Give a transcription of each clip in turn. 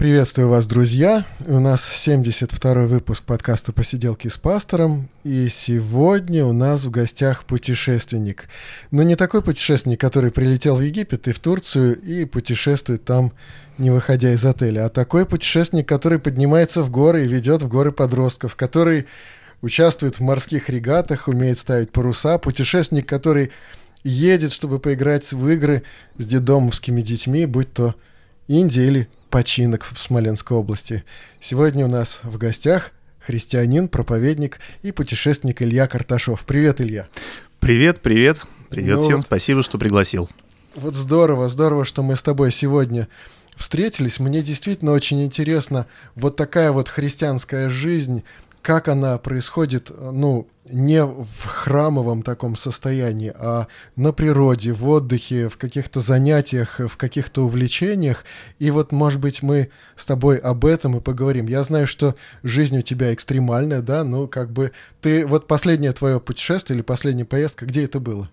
Приветствую вас, друзья! У нас 72-й выпуск подкаста «Посиделки с пастором», и сегодня у нас в гостях путешественник. Но не такой путешественник, который прилетел в Египет и в Турцию и путешествует там, не выходя из отеля, а такой путешественник, который поднимается в горы и ведет в горы подростков, который участвует в морских регатах, умеет ставить паруса, путешественник, который едет, чтобы поиграть в игры с дедомовскими детьми, будь то Индия или починок в Смоленской области. Сегодня у нас в гостях христианин, проповедник и путешественник Илья Карташов. Привет, Илья. Привет, привет. Привет ну, всем, вот, спасибо, что пригласил. Вот здорово, здорово, что мы с тобой сегодня встретились. Мне действительно очень интересно вот такая вот христианская жизнь, как она происходит, ну, не в храмовом таком состоянии, а на природе, в отдыхе, в каких-то занятиях, в каких-то увлечениях. И вот, может быть, мы с тобой об этом и поговорим. Я знаю, что жизнь у тебя экстремальная, да, ну, как бы ты, вот последнее твое путешествие или последняя поездка, где это было?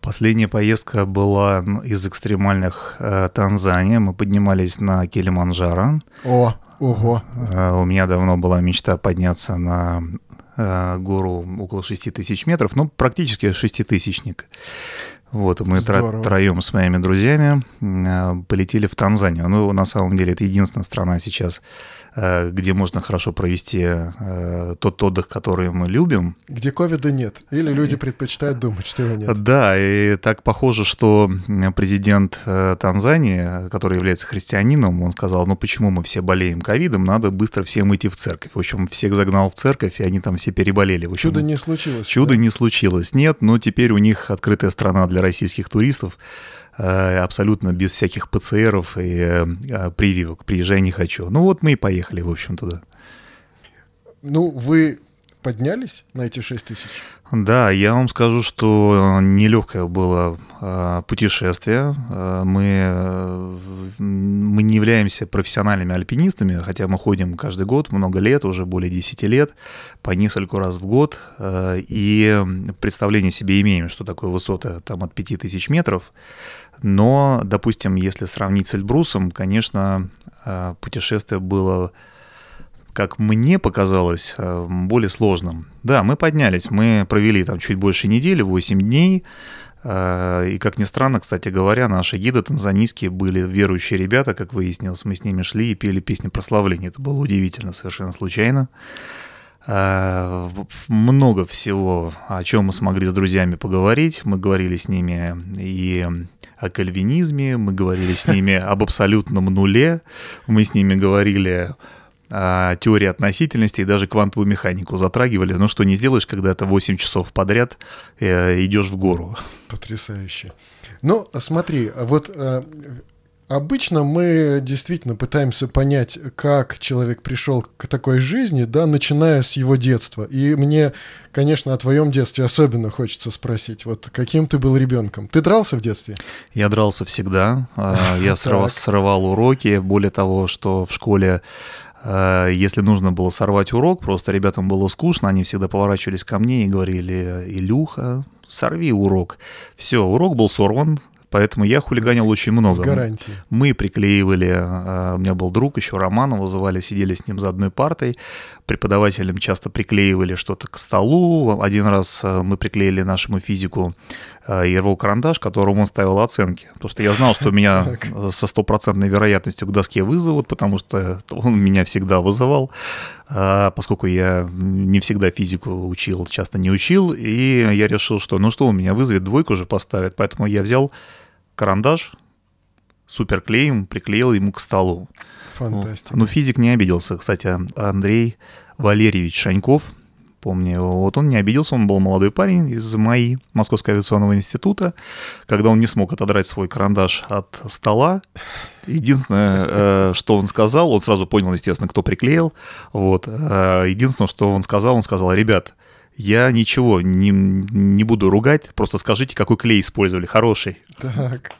Последняя поездка была из экстремальных э, Танзания. Мы поднимались на Килиманджаро. О, ого. Э, у меня давно была мечта подняться на э, гору около 6 тысяч метров, ну, практически шеститысячник. Вот, мы тро- троем с моими друзьями э, полетели в Танзанию. Ну, на самом деле, это единственная страна сейчас, где можно хорошо провести э, тот отдых, который мы любим. Где ковида нет, или люди предпочитают думать, что его нет. Да, и так похоже, что президент э, Танзании, который является христианином, он сказал, ну почему мы все болеем ковидом, надо быстро всем идти в церковь. В общем, всех загнал в церковь, и они там все переболели. В общем, чудо не случилось. Чудо да? не случилось, нет, но теперь у них открытая страна для российских туристов. Э, абсолютно без всяких ПЦРов и э, прививок. Приезжай не хочу. Ну вот мы и поехали, в общем, туда. Ну, вы поднялись на эти 6 тысяч? Да, я вам скажу, что нелегкое было э, путешествие. Мы, мы не являемся профессиональными альпинистами, хотя мы ходим каждый год, много лет, уже более 10 лет, по нескольку раз в год. И представление себе имеем, что такое высота там от 5000 метров. Но, допустим, если сравнить с Эльбрусом, конечно, э, путешествие было, как мне показалось, э, более сложным. Да, мы поднялись, мы провели там чуть больше недели, 8 дней, э, и, как ни странно, кстати говоря, наши гиды танзанийские были верующие ребята, как выяснилось. Мы с ними шли и пели песни прославления. Это было удивительно, совершенно случайно. Много всего, о чем мы смогли с друзьями поговорить. Мы говорили с ними и о кальвинизме, мы говорили с ними об абсолютном нуле, мы с ними говорили о теории относительности и даже квантовую механику затрагивали. Но что не сделаешь, когда это 8 часов подряд э, идешь в гору. Потрясающе. Ну, смотри, вот э, Обычно мы действительно пытаемся понять, как человек пришел к такой жизни, да, начиная с его детства. И мне, конечно, о твоем детстве особенно хочется спросить. Вот каким ты был ребенком? Ты дрался в детстве? Я дрался всегда. А, я срывал уроки. Более того, что в школе а, если нужно было сорвать урок, просто ребятам было скучно, они всегда поворачивались ко мне и говорили, Илюха, сорви урок. Все, урок был сорван, Поэтому я хулиганил очень много. С гарантией. Мы приклеивали, а, у меня был друг еще Роман, его звали, сидели с ним за одной партой. Преподавателям часто приклеивали что-то к столу. Один раз а, мы приклеили нашему физику а, его карандаш, которому он ставил оценки. Потому что я знал, что меня со стопроцентной вероятностью к доске вызовут, потому что он меня всегда вызывал, поскольку я не всегда физику учил, часто не учил, и я решил, что ну что, он меня вызовет, двойку же поставит, поэтому я взял карандаш суперклеем приклеил ему к столу. Фантастика. Ну, физик не обиделся. Кстати, Андрей Валерьевич Шаньков, помню, вот он не обиделся, он был молодой парень из МАИ, Московского авиационного института. Когда он не смог отодрать свой карандаш от стола, единственное, э, что он сказал, он сразу понял, естественно, кто приклеил. Вот. Э, единственное, что он сказал, он сказал, ребят, я ничего не, не буду ругать, просто скажите, какой клей использовали, хороший. Так,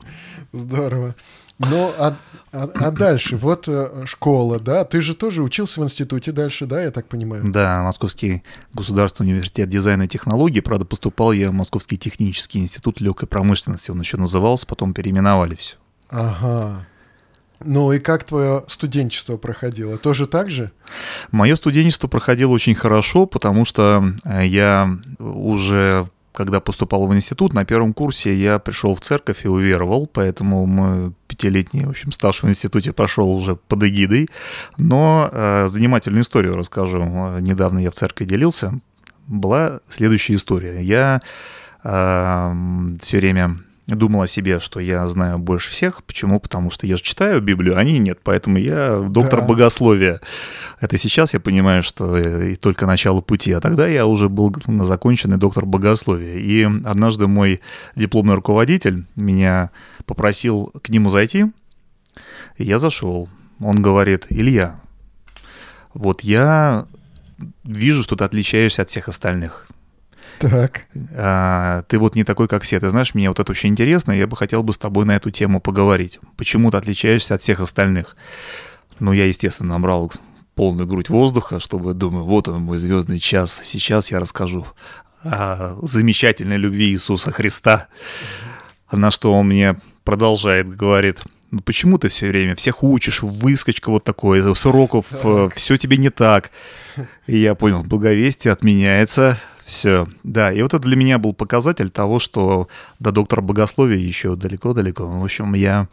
здорово. Ну, а, а, а дальше, вот э, школа, да? Ты же тоже учился в институте дальше, да, я так понимаю? Да, Московский государственный университет дизайна и технологий. Правда, поступал я в Московский технический институт легкой промышленности. Он еще назывался, потом переименовали все. Ага. Ну и как твое студенчество проходило? Тоже так же? Мое студенчество проходило очень хорошо, потому что э, я уже когда поступал в институт, на первом курсе я пришел в церковь и уверовал, поэтому мой пятилетний, в общем, стаж в институте прошел уже под эгидой. Но э, занимательную историю расскажу. Недавно я в церкви делился. Была следующая история. Я э, все время думал о себе, что я знаю больше всех. Почему? Потому что я же читаю Библию, а они нет. Поэтому я доктор да. богословия. Это сейчас я понимаю, что и только начало пути. А тогда я уже был законченный доктор богословия. И однажды мой дипломный руководитель меня попросил к нему зайти. И я зашел. Он говорит, Илья, вот я вижу, что ты отличаешься от всех остальных. Так. А, ты вот не такой, как все. Ты знаешь, мне вот это очень интересно, я бы хотел бы с тобой на эту тему поговорить. Почему ты отличаешься от всех остальных? Ну, я, естественно, набрал полную грудь воздуха, чтобы, думаю, вот он, мой звездный час. Сейчас я расскажу о замечательной любви Иисуса Христа. На что он мне продолжает, говорит, ну почему ты все время всех учишь, выскочка вот такой, с уроков, э, все тебе не так. И я понял, благовестие отменяется, все, да. И вот это для меня был показатель того, что до доктора богословия еще далеко-далеко. В общем, я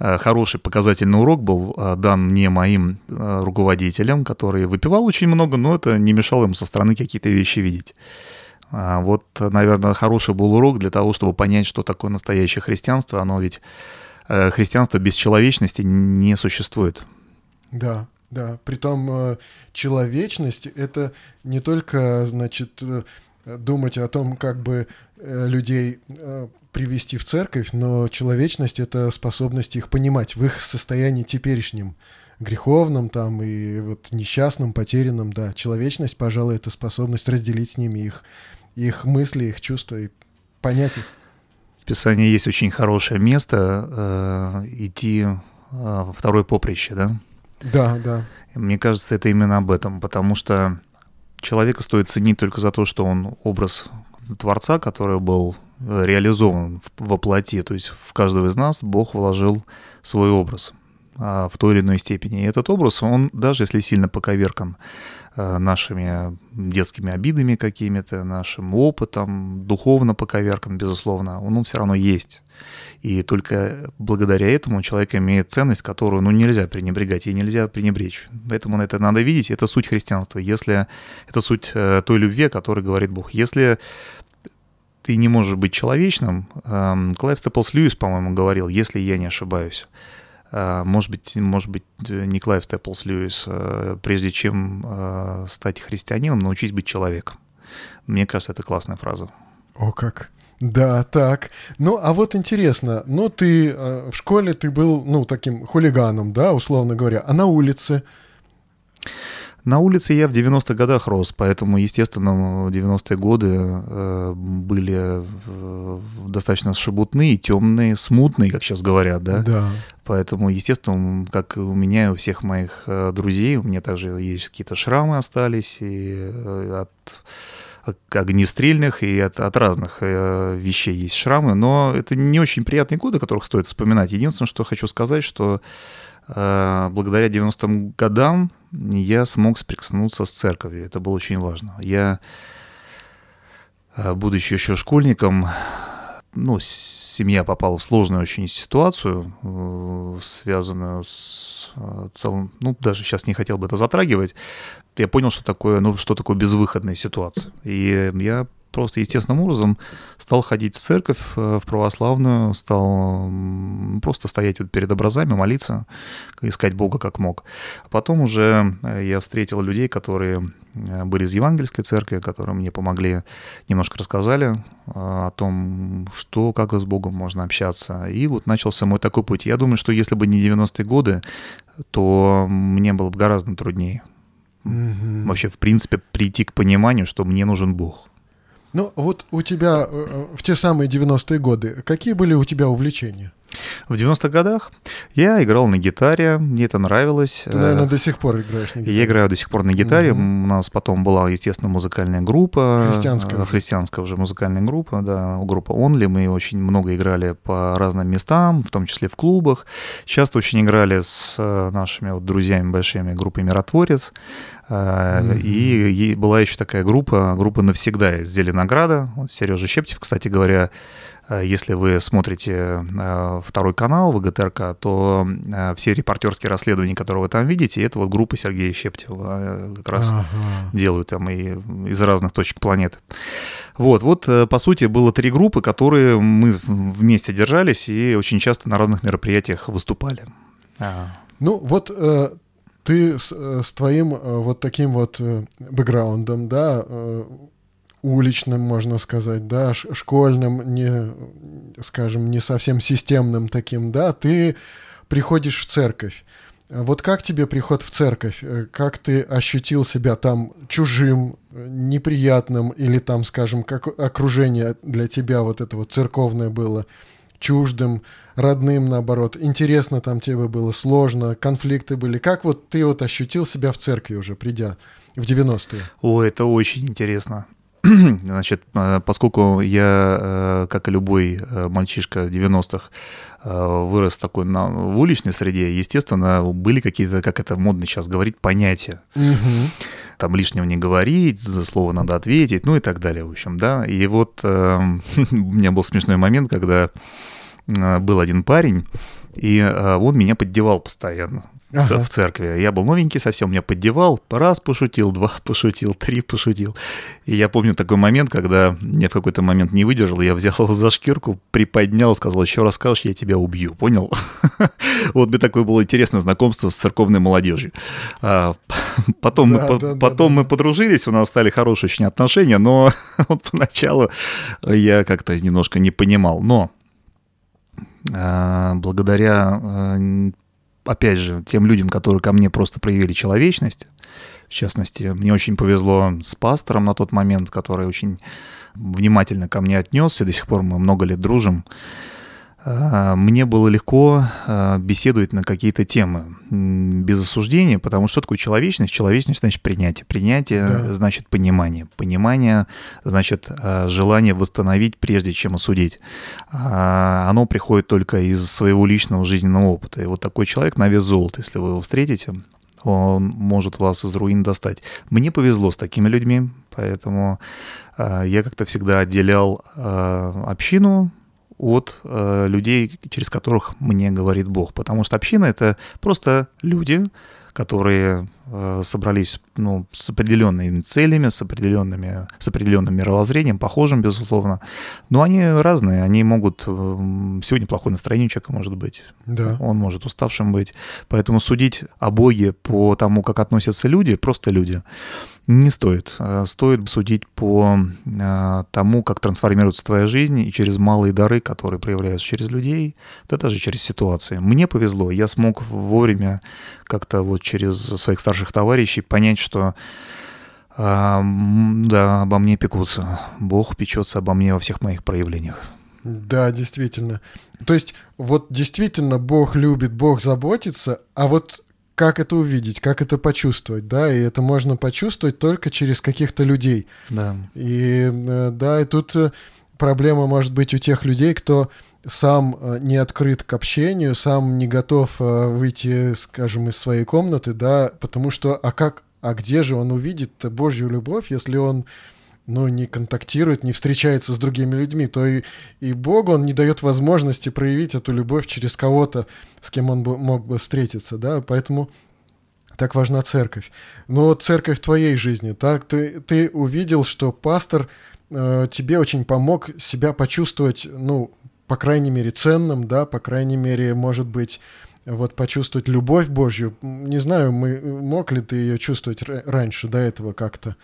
э, хороший показательный урок был э, дан мне моим э, руководителем, который выпивал очень много, но это не мешало ему со стороны какие-то вещи видеть. А вот, наверное, хороший был урок для того, чтобы понять, что такое настоящее христианство. Оно ведь христианство без человечности не существует. Да, да, притом э, человечность — это не только, значит, э, думать о том, как бы э, людей привести в церковь, но человечность — это способность их понимать в их состоянии теперешнем, греховном там и вот несчастном, потерянном, да. Человечность, пожалуй, это способность разделить с ними их, их мысли, их чувства и понять их. В Писании есть очень хорошее место э, идти э, второе поприще, да? Да, да. Мне кажется, это именно об этом, потому что человека стоит ценить только за то, что он образ Творца, который был э, реализован во плоти, то есть в каждого из нас Бог вложил свой образ а, в той или иной степени. И этот образ, он даже если сильно поковеркан э, нашими детскими обидами какими-то, нашим опытом, духовно поковеркан, безусловно, он, он все равно есть. И только благодаря этому человек имеет ценность, которую ну, нельзя пренебрегать, и нельзя пренебречь. Поэтому это надо видеть, это суть христианства. Если это суть э, той любви, о которой говорит Бог. Если ты не можешь быть человечным, э, Клайв Степлс Льюис, по-моему, говорил, если я не ошибаюсь, э, может быть, может быть, не Клайв Степлс Льюис, э, прежде чем стать христианином, научись быть человеком. Мне кажется, это классная фраза. О, как. Да, так. Ну, а вот интересно, ну, ты э, в школе ты был, ну, таким хулиганом, да, условно говоря, а на улице? На улице я в 90-х годах рос, поэтому, естественно, 90-е годы э, были э, достаточно шебутные, темные, смутные, как сейчас говорят, да? Да. Поэтому, естественно, как у меня и у всех моих э, друзей, у меня также есть какие-то шрамы остались и от огнестрельных и от, от разных э, вещей есть шрамы, но это не очень приятные годы, которых стоит вспоминать. Единственное, что хочу сказать, что э, благодаря 90-м годам я смог соприкоснуться с церковью. Это было очень важно. Я, э, будучи еще школьником, ну, семья попала в сложную очень ситуацию, э, связанную с э, целым, ну, даже сейчас не хотел бы это затрагивать, я понял, что такое, ну, что такое безвыходная ситуация. И я просто естественным образом стал ходить в церковь, э, в православную, стал просто стоять вот перед образами, молиться, искать Бога как мог. Потом уже э, я встретил людей, которые э, были из евангельской церкви, которые мне помогли, немножко рассказали о том, что, как с Богом можно общаться. И вот начался мой такой путь. Я думаю, что если бы не 90-е годы, то мне было бы гораздо труднее. Угу. Вообще, в принципе, прийти к пониманию, что мне нужен Бог. Ну, вот у тебя э, в те самые 90-е годы, какие были у тебя увлечения? В 90-х годах я играл на гитаре, мне это нравилось. Ты, наверное, до сих пор играешь на гитаре. Я играю до сих пор на гитаре. Угу. У нас потом была, естественно, музыкальная группа. Христианская. Уже. Христианская уже музыкальная группа, да, группа Only. Мы очень много играли по разным местам, в том числе в клубах. Часто очень играли с нашими вот друзьями большими группой «Миротворец». Mm-hmm. И, и была еще такая группа, группа «Навсегда» из Зеленограда. Вот Сережа Щептев, кстати говоря, Э, если вы смотрите э, второй канал ВГТРК, то все репортерские расследования, которые вы там видите, это вот группа Сергея Щептева как раз ага. делают там и из разных точек планеты. Вот, вот, по сути, было три группы, которые мы вместе держались и очень часто на разных мероприятиях выступали. А. Ну, вот ты с, с твоим вот таким вот бэкграундом, да, уличным, можно сказать, да, школьным, не, скажем, не совсем системным таким, да, ты приходишь в церковь. Вот как тебе приход в церковь? Э, как ты ощутил себя там чужим, неприятным, или там, скажем, как окружение для тебя вот это вот церковное было чуждым, родным, наоборот? Интересно там тебе было, сложно, конфликты были. Как вот ты вот ощутил себя в церкви уже, придя в 90-е? О, это очень интересно. Значит, э, поскольку я, э, как и любой э, мальчишка 90-х, вырос такой на, в уличной среде, естественно, были какие-то, как это модно сейчас говорить, понятия. Угу. Там лишнего не говорить, за слово надо ответить, ну и так далее, в общем, да. И вот э, у меня был смешной момент, когда был один парень, и он меня поддевал постоянно ага. в церкви. Я был новенький совсем, меня поддевал, раз пошутил, два пошутил, три пошутил. И я помню такой момент, когда я в какой-то момент не выдержал, я взял его за шкирку, приподнял, сказал, еще раз скажешь, я тебя убью, понял? Вот мне такое было интересное знакомство с церковной молодежью. А, потом мы, потом мы подружились, у нас стали хорошие очень отношения, но вот поначалу я как-то немножко не понимал. Но а, благодаря а, опять же, тем людям, которые ко мне просто проявили человечность. В частности, мне очень повезло с пастором на тот момент, который очень внимательно ко мне отнесся. До сих пор мы много лет дружим. А, мне было легко а, беседовать на какие-то темы без осуждения, потому что такое человечность? Человечность значит принятие. Принятие да. значит понимание. Понимание значит а, желание восстановить, прежде чем осудить. Оно приходит только из своего личного жизненного опыта. И вот такой человек на вес золота, если вы его встретите, он может вас из руин достать. Мне повезло с такими людьми, поэтому я как-то всегда отделял общину от э, людей, через которых мне говорит Бог. Потому что община — это просто люди, которые собрались ну, с определенными целями, с, определенными, с определенным мировоззрением, похожим, безусловно. Но они разные, они могут... Э, сегодня плохое настроение у человека может быть. Да. Он может уставшим быть. Поэтому судить о Боге по тому, как относятся люди, просто люди, не стоит. Э, стоит судить по э, тому, как трансформируется твоя жизнь и через малые дары, которые проявляются через людей, да даже через ситуации. Мне повезло, я смог вовремя как-то вот через своих старших товарищей понять, что э, да, обо мне пекутся. Бог печется обо мне во всех моих проявлениях. Да, действительно. То есть вот действительно Бог любит, Бог заботится, а вот как это увидеть, как это почувствовать, да, и это можно почувствовать только через каких-то людей. Да. И э, да, и тут э, проблема может быть у тех людей, кто сам э, не открыт к общению, сам не готов выйти, скажем, из своей комнаты, да, потому что, а как, а где же он увидит Божью любовь, если он ну, не контактирует, не встречается с другими людьми, то и, и Богу он не дает возможности проявить эту любовь через кого-то, с кем он бы, мог бы встретиться, да, поэтому так важна церковь. Но вот церковь в твоей жизни, так, ты, ты увидел, что пастор э, тебе очень помог себя почувствовать, ну, по крайней мере, ценным, да, по крайней мере, может быть, вот почувствовать любовь Божью. Не знаю, мы, мог ли ты ее чувствовать раньше, до этого как-то?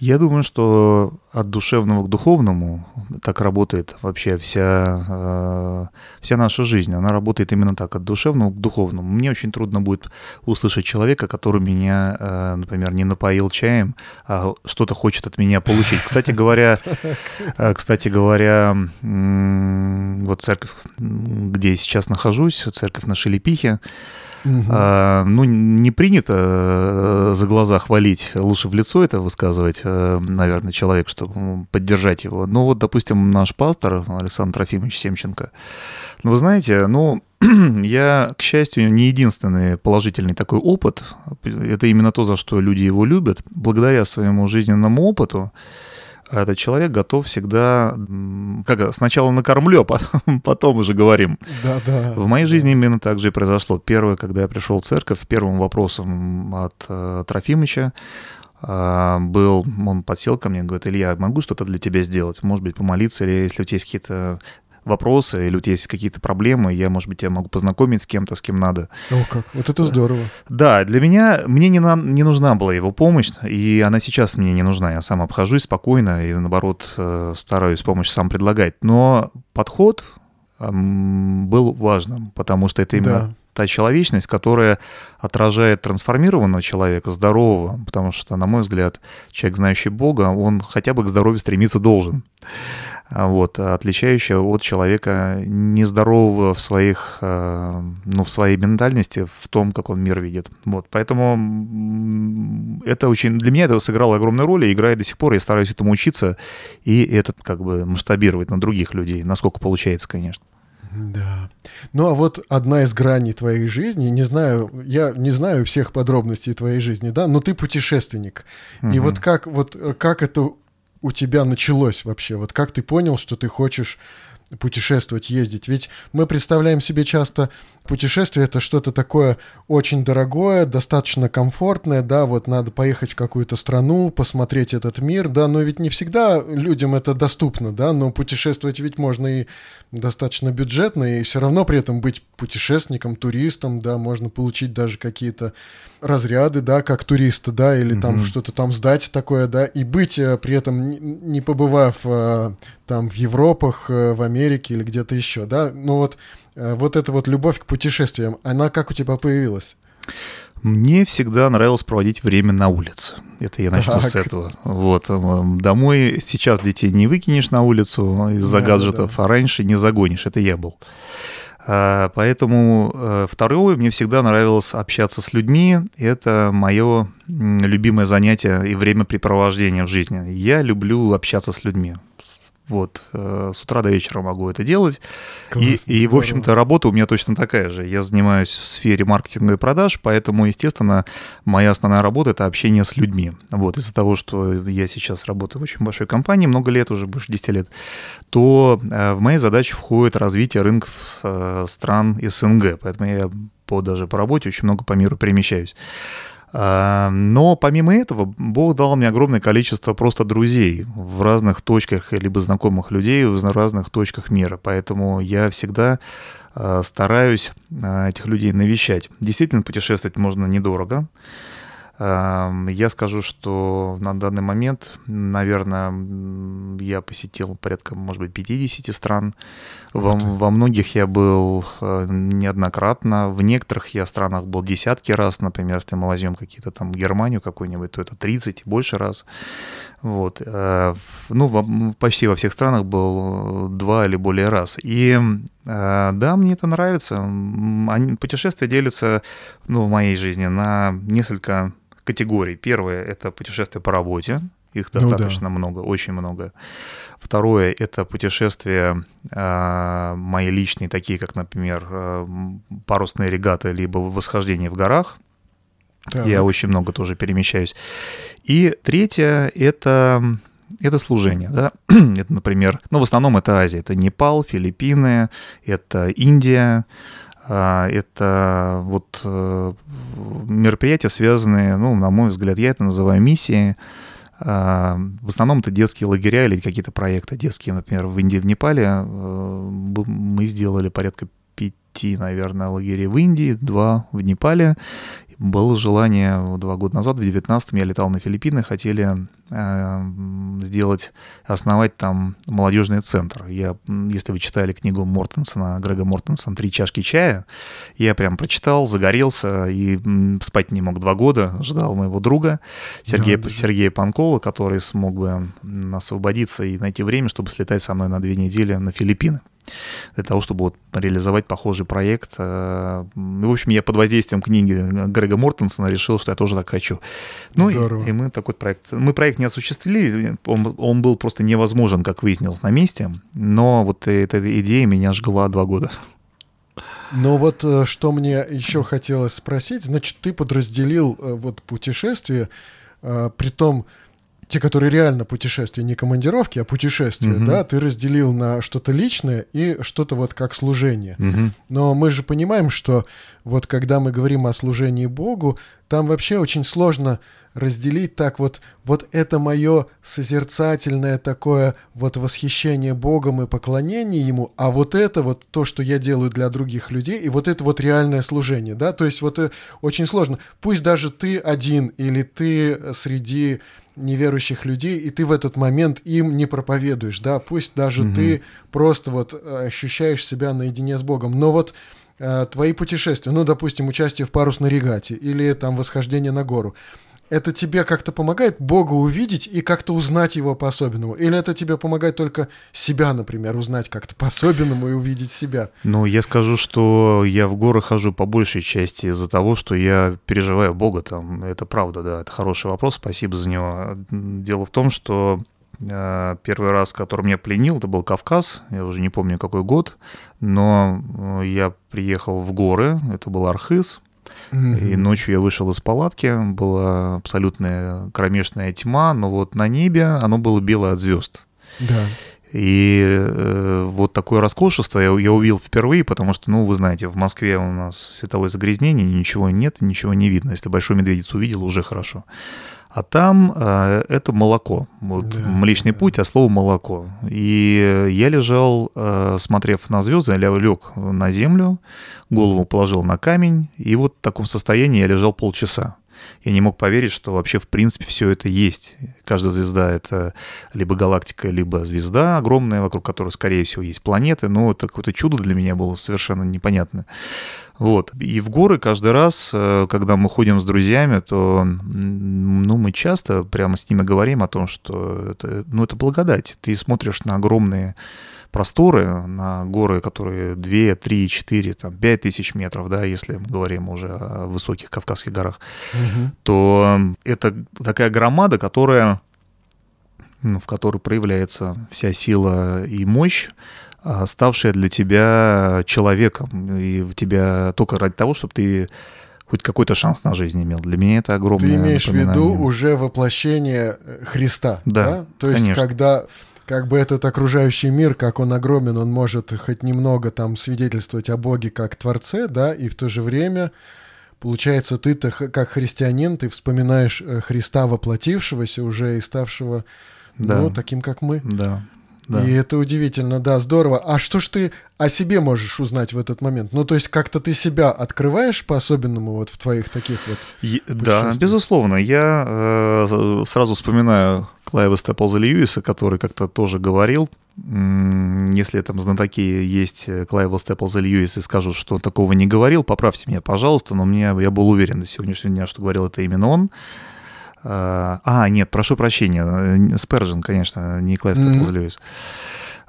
Я думаю, что от душевного к духовному так работает вообще вся, э, вся наша жизнь. Она работает именно так, от душевного к духовному. Мне очень трудно будет услышать человека, который меня, э, например, не напоил чаем, а что-то хочет от меня получить. Кстати говоря, э, кстати говоря, вот церковь, где я сейчас нахожусь, церковь на Шелепихе, Угу. Ну, не принято э, за глаза хвалить, лучше в лицо это высказывать, э, наверное, человек, чтобы поддержать его. Но вот, допустим, наш пастор Александр Трофимович Семченко, ну, вы знаете, ну, я, к счастью, не единственный положительный такой опыт. Это именно то, за что люди его любят. Благодаря своему жизненному опыту, этот человек готов всегда, как сначала накормлю, а потом, потом уже говорим. Да, да. В моей жизни именно так же и произошло. Первое, когда я пришел в церковь, первым вопросом от э, Трофимыча э, был, он подсел ко мне и говорит, Илья, могу что-то для тебя сделать? Может быть, помолиться, или если у тебя есть какие-то вопросы, или у тебя есть какие-то проблемы, я, может быть, тебя могу познакомить с кем-то, с кем надо. О, как, вот это здорово. Да, для меня, мне не, на, не нужна была его помощь, и она сейчас мне не нужна. Я сам обхожусь спокойно и, наоборот, э, стараюсь помощь сам предлагать. Но подход был важным, потому что это именно да. та человечность, которая отражает трансформированного человека, здорового, потому что, на мой взгляд, человек, знающий Бога, он хотя бы к здоровью стремиться должен. А вот, отличающая от человека нездорового в своих, э, ну, в своей ментальности, в том, как он мир видит. Вот, поэтому это очень, для меня это сыграло огромную роль и играет до сих пор, я стараюсь этому учиться и это как бы масштабировать на других людей, насколько получается, конечно. Да. Ну а вот одна из граней твоей жизни, не знаю, я не знаю всех подробностей твоей жизни, да, но ты путешественник. Угу. И вот как вот как это у тебя началось вообще? Вот как ты понял, что ты хочешь путешествовать, ездить. Ведь мы представляем себе часто путешествие это что-то такое очень дорогое, достаточно комфортное, да, вот надо поехать в какую-то страну, посмотреть этот мир, да, но ведь не всегда людям это доступно, да, но путешествовать ведь можно и достаточно бюджетно, и все равно при этом быть путешественником, туристом, да, можно получить даже какие-то разряды, да, как туриста, да, или mm-hmm. там что-то там сдать такое, да, и быть э, при этом, не побывав э, там в Европах, э, в Америке или где-то еще, да, ну вот, вот эта вот любовь к путешествиям, она как у тебя появилась? Мне всегда нравилось проводить время на улице. Это я начну так. с этого. Вот. Домой сейчас детей не выкинешь на улицу из-за да, гаджетов, да. а раньше не загонишь. Это я был. А, поэтому э, второе, мне всегда нравилось общаться с людьми. Это мое любимое занятие и времяпрепровождение в жизни. Я люблю общаться с людьми. Вот, э, с утра до вечера могу это делать. Классно, и, и, в общем-то, работа у меня точно такая же. Я занимаюсь в сфере маркетинга и продаж, поэтому, естественно, моя основная работа — это общение с людьми. Вот, из-за того, что я сейчас работаю в очень большой компании, много лет, уже больше 10 лет, то э, в мои задачи входит развитие рынков э, стран СНГ. Поэтому я по, даже по работе очень много по миру перемещаюсь. А, но помимо этого, Бог дал мне огромное количество просто друзей в разных точках, либо знакомых людей в разных точках мира. Поэтому я всегда а, стараюсь а, этих людей навещать. Действительно, путешествовать можно недорого. Я скажу, что на данный момент, наверное, я посетил порядка, может быть, 50 стран. Во, во многих я был э, неоднократно, в некоторых я странах был десятки раз, например, если мы возьмем какие-то там Германию какую-нибудь, то это 30 и больше раз. Вот. Э, ну, почти во всех странах был два или более раз. И э, да, мне это нравится. Путешествия делятся, ну, в моей жизни на несколько категорий. Первое — это путешествия по работе, их достаточно ну, да. много, очень много. Второе — это путешествия э, мои личные, такие как, например, э, парусные регаты, либо восхождение в горах. Так. Я очень много тоже перемещаюсь. И третье — это это служение, да, это, например, ну, в основном это Азия, это Непал, Филиппины, это Индия, это вот э, мероприятия, связанные, ну, на мой взгляд, я это называю миссией. А, в основном это детские лагеря или какие-то проекты детские. Например, в Индии, в Непале э, мы сделали порядка пяти, наверное, лагерей в Индии, два в Непале было желание два года назад, в 19-м я летал на Филиппины, хотели э, сделать, основать там молодежный центр. Я, если вы читали книгу Мортенсона, Грега Мортенсона «Три чашки чая», я прям прочитал, загорелся и спать не мог два года, ждал моего друга Сергея, да, Сергея Панкова, который смог бы освободиться и найти время, чтобы слетать со мной на две недели на Филиппины. Для того, чтобы вот реализовать похожий проект. Э, в общем, я под воздействием книги Грега Мортенсона решил, что я тоже так хочу. Ну Здорово. и, и мы такой проект... Мы проект не осуществили, он, он был просто невозможен, как выяснилось, на месте, но вот эта идея меня жгла два года. Ну вот э, что мне еще хотелось спросить, значит, ты подразделил э, вот путешествие, при том те, которые реально путешествия, не командировки, а путешествия, угу. да, ты разделил на что-то личное и что-то вот как служение. Угу. Но мы же понимаем, что вот когда мы говорим о служении Богу, там вообще очень сложно разделить так вот, вот это мое созерцательное такое вот восхищение Богом и поклонение Ему, а вот это вот то, что я делаю для других людей, и вот это вот реальное служение, да, то есть вот э, очень сложно. Пусть даже ты один или ты среди неверующих людей, и ты в этот момент им не проповедуешь, да, пусть даже угу. ты просто вот э, ощущаешь себя наедине с Богом, но вот э, твои путешествия, ну, допустим, участие в парусной регате или там восхождение на гору, это тебе как-то помогает Бога увидеть и как-то узнать его по-особенному? Или это тебе помогает только себя, например, узнать как-то по-особенному и увидеть себя? Ну, я скажу, что я в горы хожу по большей части из-за того, что я переживаю Бога там. Это правда, да, это хороший вопрос, спасибо за него. Дело в том, что э, Первый раз, который меня пленил, это был Кавказ, я уже не помню какой год, но э, я приехал в горы, это был Архыз, и ночью я вышел из палатки, была абсолютная кромешная тьма, но вот на небе оно было белое от звезд. Да. И э, вот такое роскошество я, я увидел впервые, потому что, ну, вы знаете, в Москве у нас световое загрязнение, ничего нет, ничего не видно. Если большой медведицу увидел, уже хорошо. А там э, это молоко. Вот да, Млечный да. путь, а слово молоко. И я лежал, э, смотрев на звезды, я лег на землю, голову положил на камень, и вот в таком состоянии я лежал полчаса. Я не мог поверить, что вообще в принципе все это есть. Каждая звезда — это либо галактика, либо звезда огромная, вокруг которой, скорее всего, есть планеты. Но это какое-то чудо для меня было совершенно непонятно. Вот. И в горы каждый раз, э, когда мы ходим с друзьями, то ну, мы часто прямо с ними говорим о том, что это, ну, это благодать. Ты смотришь на огромные просторы, на горы, которые 2, 3, 4, там, 5 тысяч метров, да, если мы говорим уже о высоких Кавказских горах, угу. то это такая громада, которая, ну, в которой проявляется вся сила и мощь, ставшая для тебя человеком, и в тебя только ради того, чтобы ты хоть какой-то шанс на жизнь имел. Для меня это огромное Ты имеешь в виду уже воплощение э, Христа, да? да? То есть, конечно. когда как бы этот окружающий мир, как он огромен, он может хоть немного там свидетельствовать о Боге как Творце, да, и в то же время, получается, ты-то как христианин, ты вспоминаешь э, Христа воплотившегося уже и ставшего, да. ну, таким, как мы. Да. Да. И это удивительно, да, здорово. А что ж ты о себе можешь узнать в этот момент? Ну, то есть как-то ты себя открываешь по-особенному вот в твоих таких вот... И, да, безусловно. Я э, сразу вспоминаю Клайва Степлза Льюиса, который как-то тоже говорил, если там знатоки есть Клайва Степлза Льюис и скажут, что он такого не говорил, поправьте меня, пожалуйста, но мне, я был уверен до сегодняшнего дня, что говорил это именно он. А, а, нет, прошу прощения, э, Спержин, конечно, не Клайв Степлз Льюис.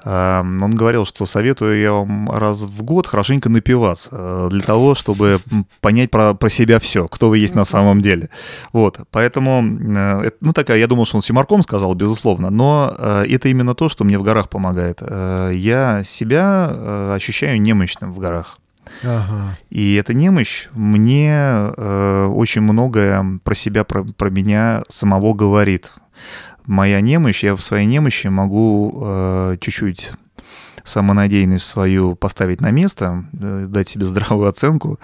Он говорил, что советую я вам раз в год хорошенько напиваться э, для того, чтобы понять про, про себя все, кто вы есть на самом деле. Вот, поэтому, э, ну такая, я думал, что он Симарком сказал, безусловно, но это именно то, что мне в горах помогает. Я себя ощущаю немощным в горах. Ага. И эта немощь мне э, очень многое про себя, про, про меня самого говорит. Моя немощь, я в своей немощи могу э, чуть-чуть самонадеянность свою поставить на место, э, дать себе здравую оценку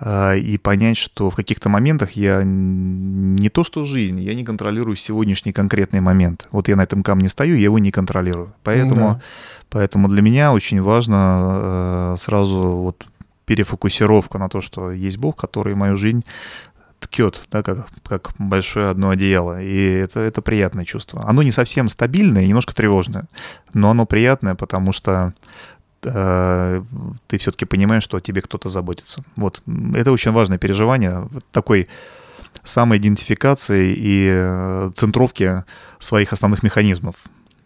э, и понять, что в каких-то моментах я не то что жизнь, я не контролирую сегодняшний конкретный момент. Вот я на этом камне стою, я его не контролирую. Поэтому, да. поэтому для меня очень важно э, сразу вот перефокусировка на то, что есть Бог, который мою жизнь ткет, да, как, как большое одно одеяло. И это, это приятное чувство. Оно не совсем стабильное, немножко тревожное, но оно приятное, потому что э, ты все-таки понимаешь, что о тебе кто-то заботится. Вот. Это очень важное переживание такой самоидентификации и э, центровки своих основных механизмов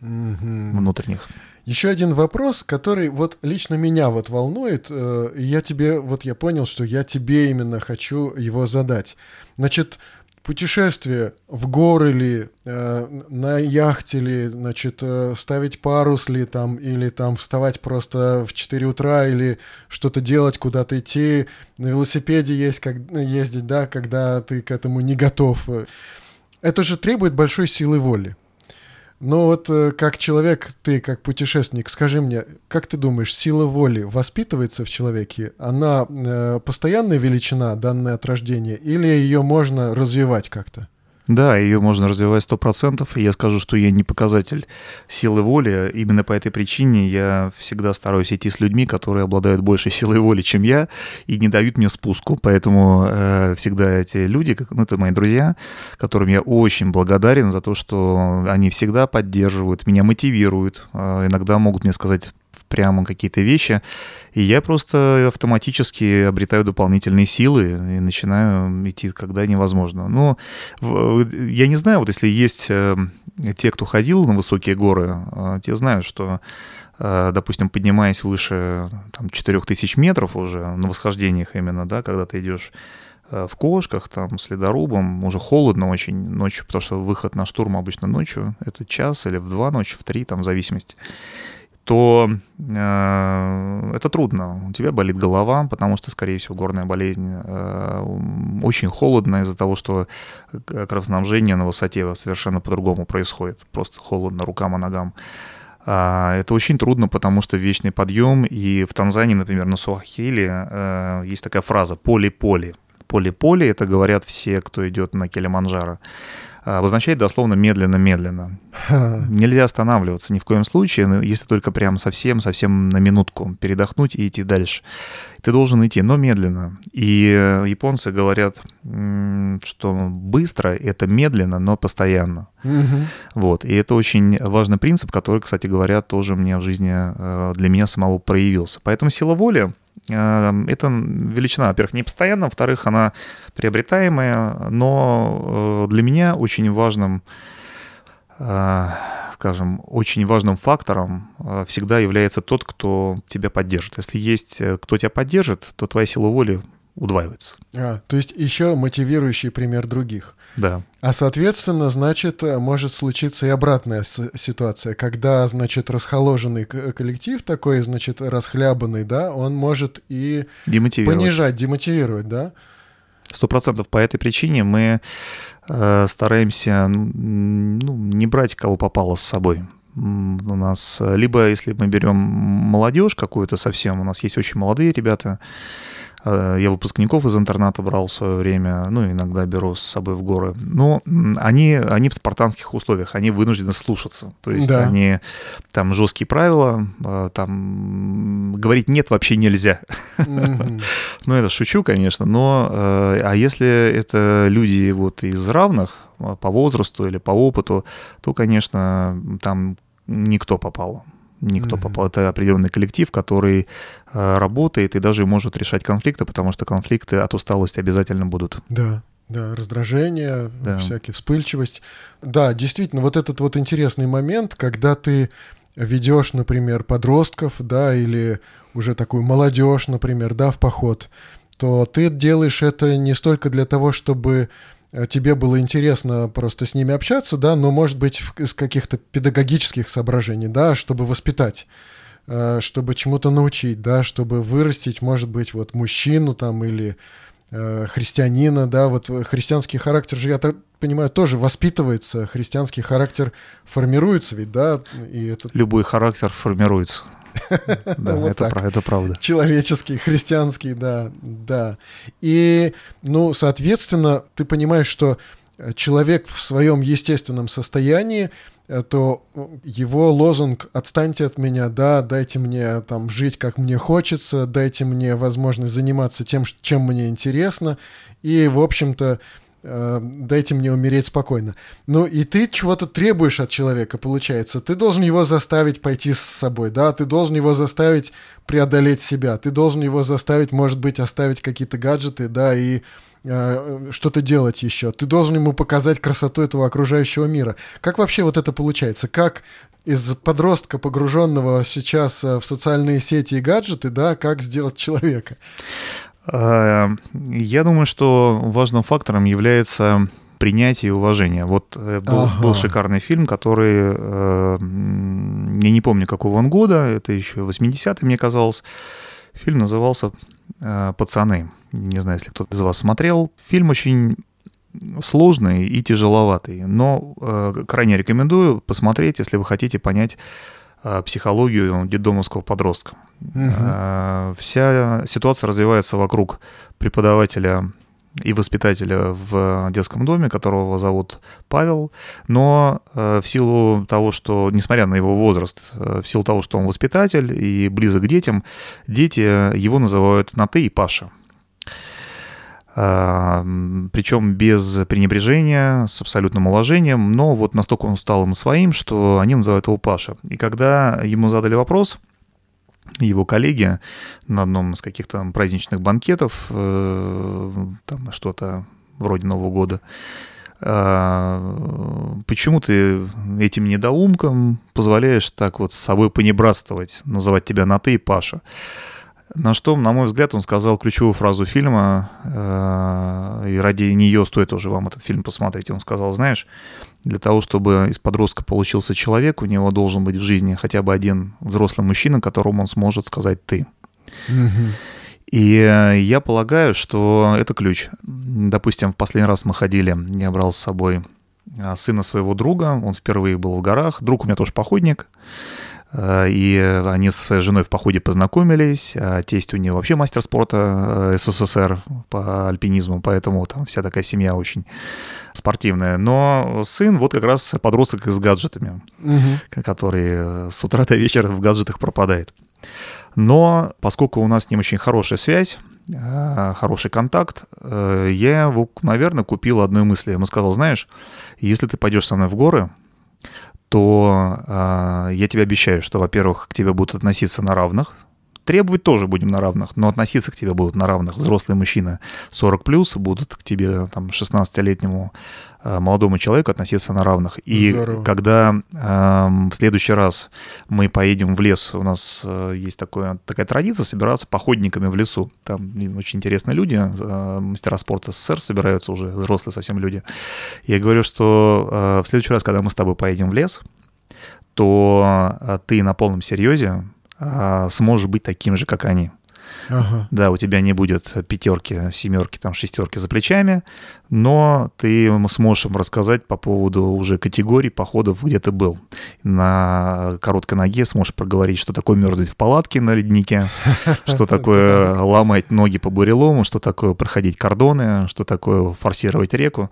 mm-hmm. внутренних. Еще один вопрос, который вот лично меня вот волнует, э, я тебе, вот я понял, что я тебе именно хочу его задать. Значит, путешествие в горы ли, э, на яхте ли, значит, э, ставить парус ли там, или там вставать просто в 4 утра, или что-то делать, куда-то идти, на велосипеде есть, как, ездить, да, когда ты к этому не готов. Это же требует большой силы воли. Но вот э, как человек, ты как путешественник, скажи мне, как ты думаешь, сила воли воспитывается в человеке? Она э, постоянная величина, данная от рождения, или ее можно развивать как-то? Да, ее можно развивать сто процентов. Я скажу, что я не показатель силы воли. Именно по этой причине я всегда стараюсь идти с людьми, которые обладают большей силой воли, чем я, и не дают мне спуску. Поэтому э, всегда эти люди, ну, это мои друзья, которым я очень благодарен за то, что они всегда поддерживают, меня мотивируют. Э, иногда могут мне сказать прямо какие-то вещи, и я просто автоматически обретаю дополнительные силы и начинаю идти, когда невозможно. Но я не знаю, вот если есть э, те, кто ходил на высокие горы, э, те знают, что э, допустим, поднимаясь выше там, 4000 метров уже на восхождениях именно, да, когда ты идешь в кошках, там, с ледорубом, уже холодно очень ночью, потому что выход на штурм обычно ночью, это час или в два ночи, в три, там, в зависимости то э, это трудно. У тебя болит голова, потому что, скорее всего, горная болезнь э, очень холодно из-за того, что кровоснабжение на высоте совершенно по-другому происходит. Просто холодно рукам и ногам. А, это очень трудно, потому что вечный подъем. И в Танзании, например, на Суахиле э, есть такая фраза «поле-поле». Поле-поле — это говорят все, кто идет на Килиманджаро. Обозначает дословно медленно-медленно. Нельзя останавливаться ни в коем случае, если только прям совсем-совсем на минутку передохнуть и идти дальше. Ты должен идти, но медленно. И э, японцы говорят, что быстро — это медленно, но постоянно. Угу. Вот. И это очень важный принцип, который, кстати говоря, тоже мне в жизни э, для меня самого проявился. Поэтому сила воли это величина, во-первых, не постоянная, во-вторых, она приобретаемая, но э, для меня очень важным, э, скажем, очень важным фактором э, всегда является тот, кто тебя поддержит. Если есть кто тебя поддержит, то твоя сила воли удваивается. А, то есть еще мотивирующий пример других. Да. А соответственно, значит, может случиться и обратная ситуация, когда, значит, расхоложенный коллектив такой, значит, расхлябанный, да, он может и понижать, демотивировать, да? Сто процентов по этой причине мы э, стараемся ну, не брать кого попало с собой. У нас либо, если мы берем молодежь какую-то совсем, у нас есть очень молодые ребята, Э, я выпускников из интерната брал в свое время, ну, иногда беру с собой в горы. Но они, они в спартанских условиях, они вынуждены слушаться. То есть да. они, там жесткие правила, э, там говорить «нет» вообще нельзя. Ну, это шучу, конечно, но э, а если это люди вот из равных, по возрасту или по опыту, то, конечно, там никто попал никто mm-hmm. попал. Это определенный коллектив, который э, работает и даже может решать конфликты, потому что конфликты от усталости обязательно будут. Да. Да, раздражение, да. всякие вспыльчивость. Да, действительно, вот этот вот интересный момент, когда ты ведешь, например, подростков, да, или уже такую молодежь, например, да, в поход, то ты делаешь это не столько для того, чтобы тебе было интересно просто с ними общаться, да, но, может быть, из каких-то педагогических соображений, да, чтобы воспитать э, чтобы чему-то научить, да, чтобы вырастить, может быть, вот мужчину там или э, христианина, да, вот христианский характер же, я так понимаю, тоже воспитывается, христианский характер формируется ведь, да, и это... Любой характер формируется. Да, вот это, это правда. Человеческий, христианский, да, да. И, ну, соответственно, ты понимаешь, что человек в своем естественном состоянии, э, то его лозунг «отстаньте от меня, да, дайте мне там жить, как мне хочется, дайте мне возможность заниматься тем, чем мне интересно». И, в общем-то, э, дайте мне умереть спокойно. Ну и ты чего-то требуешь от человека, получается. Ты должен его заставить пойти с собой, да, ты должен его заставить преодолеть себя, ты должен его заставить, может быть, оставить какие-то гаджеты, да, и э, что-то делать еще. Ты должен ему показать красоту этого окружающего мира. Как вообще вот это получается? Как из подростка, погруженного сейчас э, в социальные сети и гаджеты, да, как сделать человека? Э, я думаю, что важным фактором является принятие и уважение. Вот э, был, ага. был шикарный фильм, который, я не помню, какого он года, это еще 80-й, мне казалось. Фильм назывался «Пацаны». Не знаю, если кто-то из вас смотрел. Фильм очень сложный и тяжеловатый, но э, крайне рекомендую посмотреть, если вы хотите понять э, психологию детдомовского подростка. Угу. Э, вся ситуация развивается вокруг преподавателя и воспитателя в детском доме, которого зовут Павел, но э, в силу того, что, несмотря на его возраст, э, в силу того, что он воспитатель и близок к детям, дети его называют на «ты» и Паша причем без пренебрежения, с абсолютным уважением, но вот настолько он стал им своим, что они называют его Паша. И когда ему задали вопрос, его коллеги на одном из каких-то праздничных банкетов, э, там что-то вроде Нового года, э, почему ты этим недоумкам позволяешь так вот с собой понебратствовать, называть тебя на «ты» и «Паша»? На что, на мой взгляд, он сказал ключевую фразу фильма, э, и ради нее стоит тоже вам этот фильм посмотреть. Он сказал, знаешь, для того, чтобы из подростка получился человек, у него должен быть в жизни хотя бы один взрослый мужчина, которому он сможет сказать «ты». И э, я полагаю, что это ключ. Допустим, в последний раз мы ходили, я брал с собой э, сына своего друга, он впервые был в горах, друг у меня тоже походник, и они с женой в походе познакомились. А тесть у нее вообще мастер спорта э, СССР по альпинизму, поэтому там вся такая семья очень спортивная. Но сын вот как раз подросток с гаджетами, угу. который с утра до вечера в гаджетах пропадает. Но поскольку у нас с ним очень хорошая связь, э, хороший контакт, я его, наверное, купил одной мысли. Я ему сказал, знаешь, если ты пойдешь со мной в горы, то э, я тебе обещаю, что, во-первых, к тебе будут относиться на равных, требовать тоже будем на равных, но относиться к тебе будут на равных. Взрослые мужчины 40 плюс будут к тебе, там, 16-летнему Э, молодому человеку относиться на равных. И Здорово. когда э, в следующий раз мы поедем в лес, у нас э, есть такое, такая традиция собираться походниками в лесу. Там очень интересные люди, э, мастера спорта СССР собираются уже, взрослые совсем люди. Я говорю, что э, в следующий раз, когда мы с тобой поедем в лес, то э, ты на полном серьезе э, сможешь быть таким же, как они. Ага. Да, у тебя не будет пятерки, семерки, там шестерки за плечами, но ты сможешь им рассказать по поводу уже категорий походов, где ты был. На короткой ноге сможешь проговорить, что такое мерзнуть в палатке на леднике, что такое ломать ноги по бурелому, что такое проходить кордоны, что такое форсировать реку.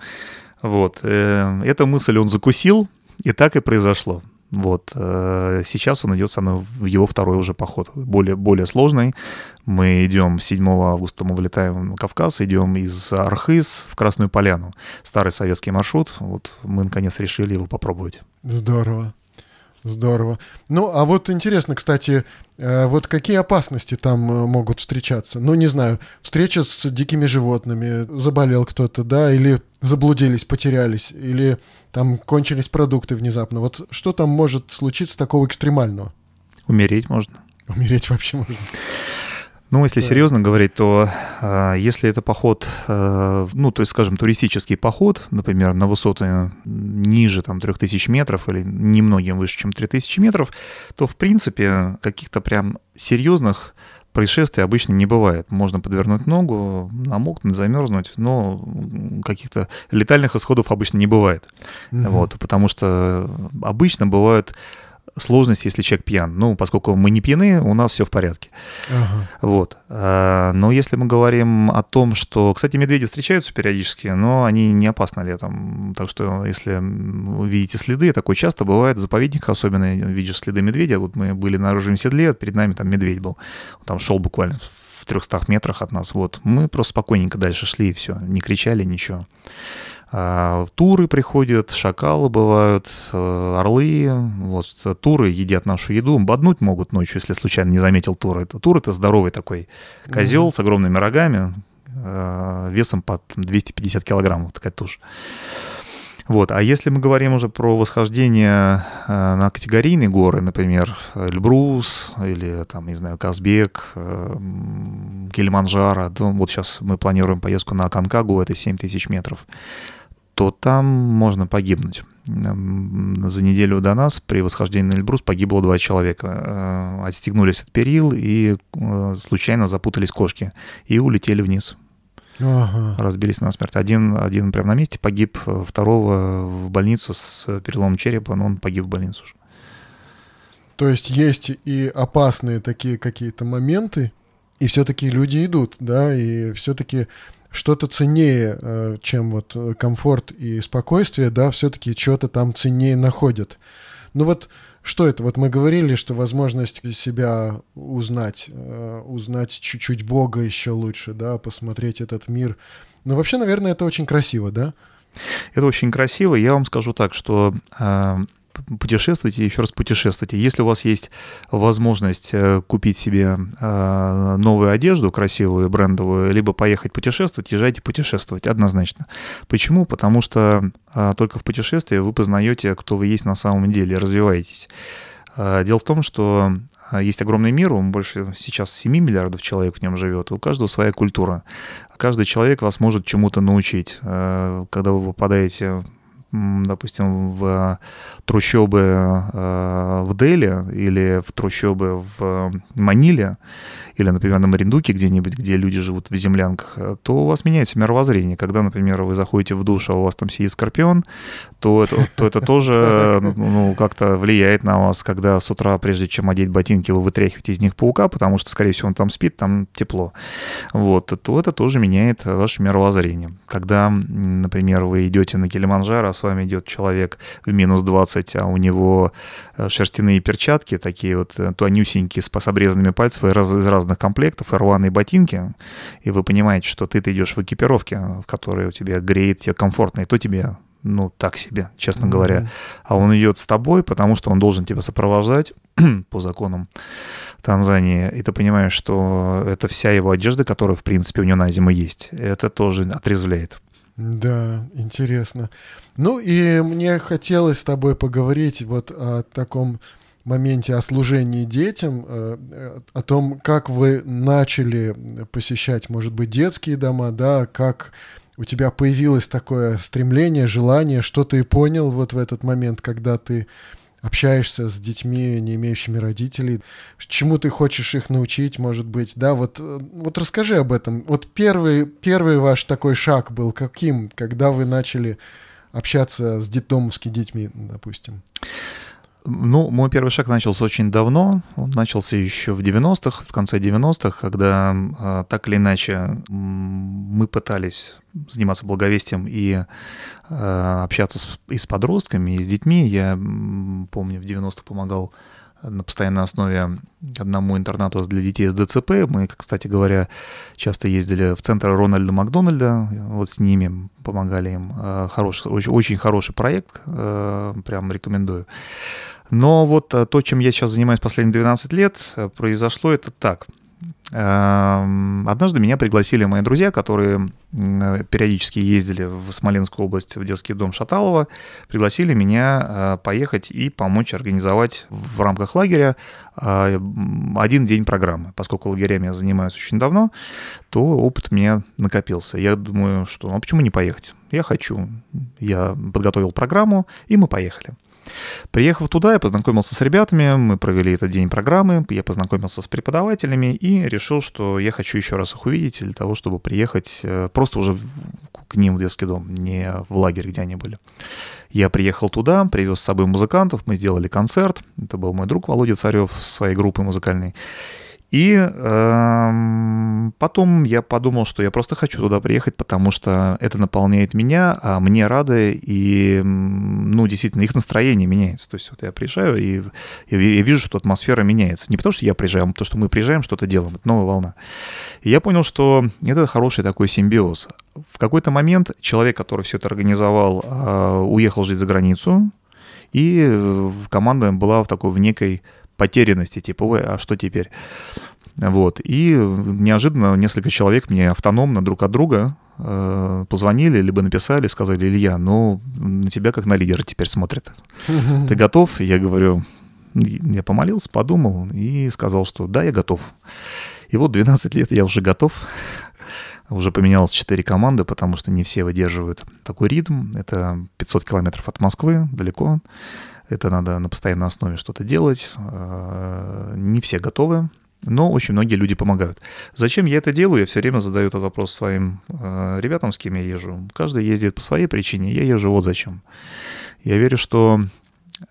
Вот. Э, эту мысль он закусил, и так и произошло. Вот. Э, сейчас он идет со мной в его второй уже поход, более, более сложный. Мы идем 7 августа, мы вылетаем на Кавказ, идем из Архыз в Красную Поляну. Старый советский маршрут. Вот мы наконец решили его попробовать. Здорово. Здорово. Ну, а вот интересно, кстати, э, вот какие опасности там э, могут встречаться? Ну, не знаю, встреча с дикими животными, заболел кто-то, да, или заблудились, потерялись, или там кончились продукты внезапно. Вот что там может случиться такого экстремального? Умереть можно. Умереть вообще можно. Ну, если да. серьезно говорить, то э, если это поход, э, ну, то есть, скажем, туристический поход, например, на высоты ниже там 3000 метров или немногим выше, чем 3000 метров, то, в принципе, каких-то прям серьезных происшествий обычно не бывает. Можно подвернуть ногу, намокнуть, замерзнуть, но каких-то летальных исходов обычно не бывает. Угу. Вот, потому что обычно бывают сложность, если человек пьян. Ну, поскольку мы не пьяны, у нас все в порядке. Ага. Вот. А, но если мы говорим о том, что, кстати, медведи встречаются периодически, но они не опасны летом. Так что, если вы видите следы, такое часто бывает в заповедниках, особенно видишь следы медведя. Вот мы были на оружием седле, перед нами там медведь был. Он там шел буквально в 300 метрах от нас. Вот. Мы просто спокойненько дальше шли, и все. Не кричали, ничего. А, туры приходят, шакалы бывают, э, орлы. Вот, туры едят нашу еду. Боднуть могут ночью, если случайно не заметил тура. Это, тур — это здоровый такой козел mm-hmm. с огромными рогами, э, весом под 250 килограммов, такая тушь. Вот. А если мы говорим уже про восхождение э, на категорийные горы, например, Эльбрус или, там, не знаю, Казбек, э, Килиманджаро, то вот сейчас мы планируем поездку на Канкагу, это 7 тысяч метров то там можно погибнуть. За неделю до нас при восхождении на Эльбрус погибло два человека. Э, отстегнулись от перил и э, случайно запутались кошки и улетели вниз. Ага. Разбились насмерть. Один, один прямо на месте погиб, второго в больницу с переломом черепа, но он погиб в больницу уже. То есть есть и опасные такие какие-то моменты, и все-таки люди идут, да, и все-таки что-то ценнее, э, чем вот э, комфорт и спокойствие, да, все-таки что-то там ценнее находят. Ну вот что это? Вот мы говорили, что возможность себя узнать, э, узнать чуть-чуть Бога еще лучше, да, посмотреть этот мир. Но вообще, наверное, это очень красиво, да? Это очень красиво. Я вам скажу так, что путешествуйте, еще раз путешествуйте. Если у вас есть возможность э, купить себе э, новую одежду красивую, брендовую, либо поехать путешествовать, езжайте путешествовать, однозначно. Почему? Потому что э, только в путешествии вы познаете, кто вы есть на самом деле, развиваетесь. Дело в том, что есть огромный мир, он больше сейчас 7 миллиардов человек в нем живет, у каждого своя культура. Каждый человек вас может чему-то научить. Когда вы попадаете допустим, в трущобы э, в Дели или в трущобы в Маниле, или, например, на Мариндуке где-нибудь, где люди живут в землянках, то у вас меняется мировоззрение. Когда, например, вы заходите в душ, а у вас там сидит скорпион, то это, то это тоже ну, ну, как-то влияет на вас, когда с утра, прежде чем одеть ботинки, вы вытряхиваете из них паука, потому что, скорее всего, он там спит, там тепло. Вот, то это тоже меняет ваше мировоззрение. Когда, например, вы идете на Килиманджаро, а с вами идет человек в минус 20, а у него э, шерстяные перчатки, такие вот э, тонюсенькие, с обрезанными пальцами из разных комплектов, и рваные ботинки, и вы понимаете, что ты идешь в экипировке, в которой у тебя греет, тебе комфортно, и то тебе ну, так себе, честно mm-hmm. говоря. А он идет с тобой, потому что он должен тебя сопровождать по законам Танзании, и ты понимаешь, что это вся его одежда, которая, в принципе, у него на зиму есть. Это тоже отрезвляет. Да, интересно. Ну и мне хотелось с тобой поговорить вот о таком моменте о служении детям, э, о том, как вы начали посещать, может быть, детские дома, да, как у тебя появилось такое стремление, желание, что ты понял вот в этот момент, когда ты общаешься с детьми, не имеющими родителей, чему ты хочешь их научить, может быть, да, вот, э, вот расскажи об этом. Вот первый, первый ваш такой шаг был каким, когда вы начали общаться с детдомовскими детьми, допустим? Ну, мой первый шаг начался очень давно. Он начался еще в 90-х, в конце 90-х, когда э, так или иначе мы пытались заниматься благовестием и э, общаться с, и с подростками, и с детьми. Я помню, в 90-х помогал на постоянной основе одному интернату для детей с ДЦП. Мы, кстати говоря, часто ездили в центр Рональда Макдональда, вот с ними помогали им. Э, хороший, очень, очень хороший проект, прям рекомендую. Но вот э, то, чем я сейчас занимаюсь последние 12 лет, произошло это так – Эм, однажды меня пригласили мои друзья, которые периодически ездили в Смоленскую область в детский дом Шаталова, пригласили меня э, поехать и помочь организовать в рамках лагеря э, один день программы. Поскольку лагерями я занимаюсь очень давно, то опыт у меня накопился. Я думаю, что а почему не поехать? Я хочу. Я подготовил программу, и мы поехали. Приехав туда, я познакомился с ребятами, мы провели этот день программы, я познакомился с преподавателями и решил, что я хочу еще раз их увидеть для того, чтобы приехать э, просто уже к ним в детский дом, не в лагерь, где они были. Я приехал туда, привез с собой музыкантов, мы сделали концерт. Это был мой друг Володя Царев своей группой музыкальной. И э, потом я подумал, что я просто хочу туда приехать, потому что это наполняет меня, а мне рады, и, ну, действительно, их настроение меняется. То есть вот я приезжаю, и я, вижу, что атмосфера меняется. Не потому, что я приезжаю, а потому, что мы приезжаем, что-то делаем. Это новая волна. И я понял, что это хороший такой симбиоз. В какой-то момент человек, который все это организовал, э, уехал жить за границу, и э, команда была в такой в некой потерянности, типа, ой, а что теперь? Вот. И неожиданно несколько человек мне автономно друг от друга э, позвонили, либо написали, сказали, Илья, ну, на тебя как на лидера теперь смотрят. Ты готов? Я говорю, я помолился, подумал и сказал, что да, я готов. И вот 12 лет я уже готов. Уже поменялось 4 команды, потому что не все выдерживают такой ритм. Это 500 километров от Москвы, далеко. Это надо на постоянной основе что-то делать. А, не все готовы, но очень многие люди помогают. Зачем я это делаю? Я все время задаю этот вопрос своим а, ребятам, с кем я езжу. Каждый ездит по своей причине, я езжу вот зачем. Я верю, что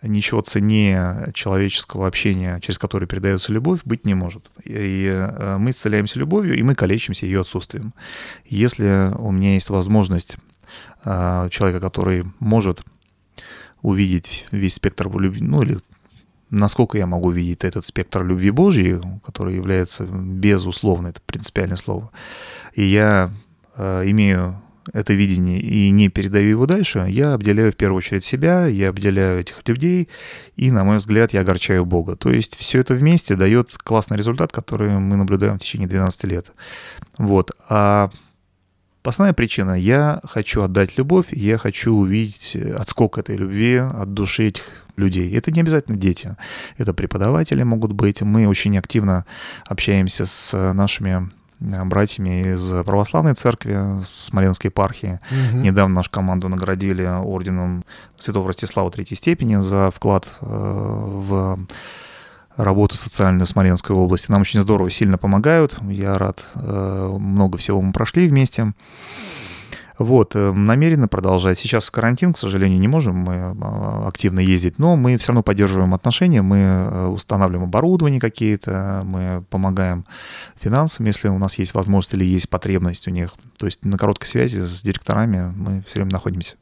ничего ценнее человеческого общения, через которое передается любовь, быть не может. И а, мы исцеляемся любовью, и мы калечимся ее отсутствием. Если у меня есть возможность человека, который может увидеть весь спектр любви, ну или насколько я могу видеть этот спектр любви Божьей, который является безусловно, это принципиальное слово. И я э, имею это видение и не передаю его дальше, я обделяю в первую очередь себя, я обделяю этих людей, и, на мой взгляд, я огорчаю Бога. То есть все это вместе дает классный результат, который мы наблюдаем в течение 12 лет. Вот. А Основная причина — я хочу отдать любовь, я хочу увидеть отскок этой любви от души этих людей. Это не обязательно дети, это преподаватели могут быть. Мы очень активно общаемся с нашими э, братьями из православной церкви, с Смоленской епархии. Угу. Недавно нашу команду наградили орденом Святого Ростислава Третьей степени за вклад э, в работу социальную Смоленской области. Нам очень здорово, сильно помогают. Я рад. Э, много всего мы прошли вместе. Вот, э, намерены продолжать. Сейчас карантин, к сожалению, не можем мы э, активно ездить, но мы все равно поддерживаем отношения, мы устанавливаем оборудование какие-то, мы помогаем финансам, если у нас есть возможность или есть потребность у них. То есть на короткой связи с директорами мы все время находимся.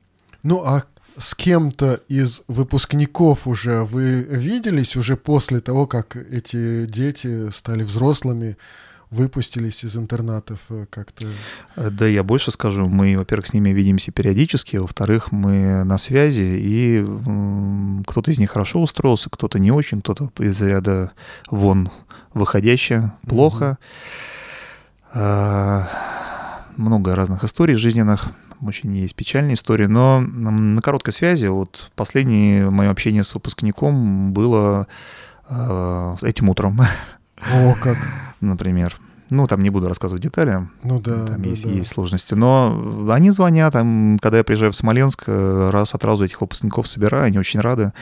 Ну, а с кем-то из выпускников уже вы виделись уже после того, как эти дети стали взрослыми, выпустились из интернатов э, как-то? Э, да, я больше скажу. Мы, во-первых, с ними видимся периодически, во-вторых, мы на связи, и кто-то из них хорошо устроился, кто-то не очень, кто-то из ряда вон выходящий плохо. Mm-hmm. Много разных историй жизненных очень есть печальная история, но на короткой связи, вот последнее мое общение с выпускником было э, этим утром. О, как. Например. Ну, там не буду рассказывать детали. Ну да. Там да, есть, да. есть сложности. Но они звонят, там, когда я приезжаю в Смоленск, э, раз от разу этих выпускников собираю, они очень рады.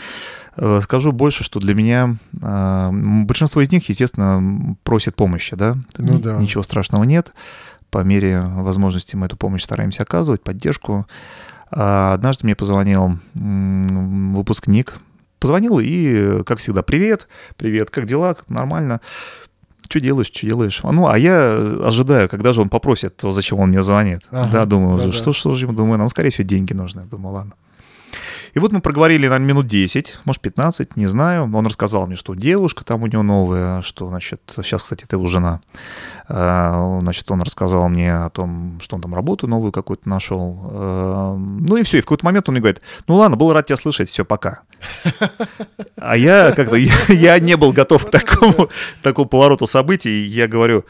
Э, скажу больше, что для меня э, большинство из них, естественно, просят помощи, да. Ну да. Ничего страшного нет по мере возможности мы эту помощь стараемся оказывать, поддержку. А однажды мне позвонил выпускник, позвонил и, как всегда, привет, привет, как дела, нормально, что делаешь, что делаешь? Ну, а я ожидаю, когда же он попросит, то зачем он мне звонит. Ага, да, думаю, да, что, да. что же ему, думаю, нам, скорее всего, деньги нужны. Думаю, ладно. И вот мы проговорили, наверное, минут 10, может, 15, не знаю. Он рассказал мне, что девушка там у него новая, что, значит, сейчас, кстати, это его жена. А, значит, он рассказал мне о том, что он там работу новую какую-то нашел. А, ну и все, и в какой-то момент он мне говорит, ну ладно, был рад тебя слышать, все, пока. А я как-то, я, я не был готов к такому, такому повороту событий. Я говорю,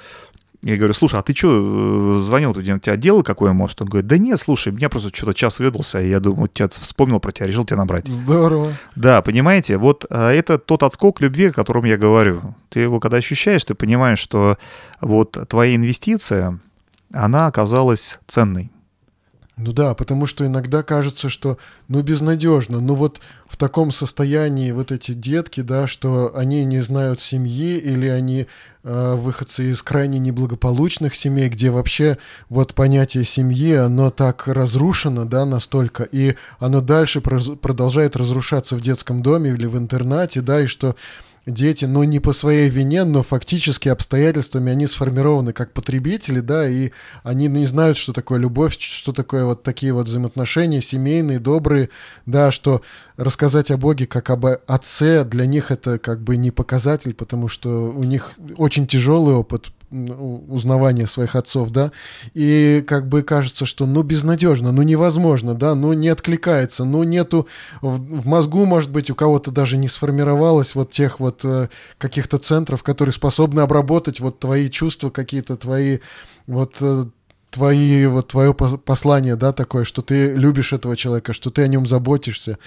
я говорю, слушай, а ты что, э, звонил, у тебя дело какое, может? Он говорит, да нет, слушай, меня просто что-то час выдался, и я думаю, тебя вспомнил про тебя, решил тебя набрать. Здорово. Да, понимаете, вот а, это тот отскок любви, о котором я говорю. Ты его когда ощущаешь, ты понимаешь, что вот твоя инвестиция, она оказалась ценной. Ну да, потому что иногда кажется, что ну безнадежно, ну вот в таком состоянии вот эти детки, да, что они не знают семьи или они э, выходцы из крайне неблагополучных семей, где вообще вот понятие семьи, оно так разрушено, да, настолько, и оно дальше продолжает разрушаться в детском доме или в интернате, да, и что дети, но не по своей вине, но фактически обстоятельствами они сформированы как потребители, да, и они не знают, что такое любовь, что такое вот такие вот взаимоотношения семейные, добрые, да, что рассказать о Боге как об отце для них это как бы не показатель, потому что у них очень тяжелый опыт узнавания своих отцов, да, и как бы кажется, что ну безнадежно, ну невозможно, да, ну не откликается, ну нету в, в мозгу, может быть, у кого-то даже не сформировалось вот тех вот э, каких-то центров, которые способны обработать вот твои чувства, какие-то твои вот э, твои, вот твое послание, да, такое, что ты любишь этого человека, что ты о нем заботишься.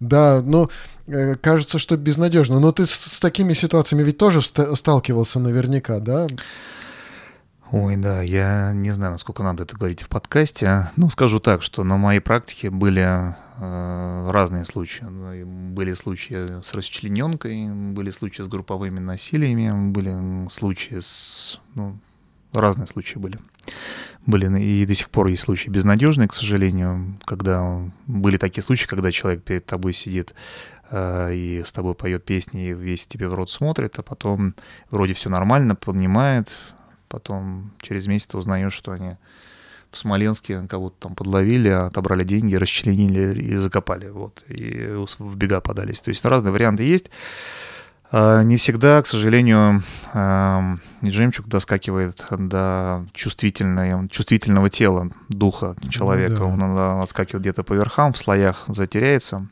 Да, но э, кажется, что безнадежно. Но ты с, с такими ситуациями ведь тоже сталкивался наверняка, да? Ой, да, я не знаю, насколько надо это говорить в подкасте. Ну, скажу так, что на моей практике были э, разные случаи. Были случаи с расчлененкой, были случаи с групповыми насилиями, были случаи с... Ну, разные случаи были. Были и до сих пор есть случаи безнадежные, к сожалению, когда были такие случаи, когда человек перед тобой сидит э, и с тобой поет песни, и весь тебе в рот смотрит, а потом вроде все нормально, понимает, Потом через месяц узнаешь, что они в Смоленске кого-то там подловили, отобрали деньги, расчленили и закопали. Вот, и в бега подались. То есть разные варианты есть. А, не всегда, к сожалению, жемчуг доскакивает до чувствительного, чувствительного тела, духа человека. Ну, да. Он отскакивает где-то по верхам, в слоях затеряется.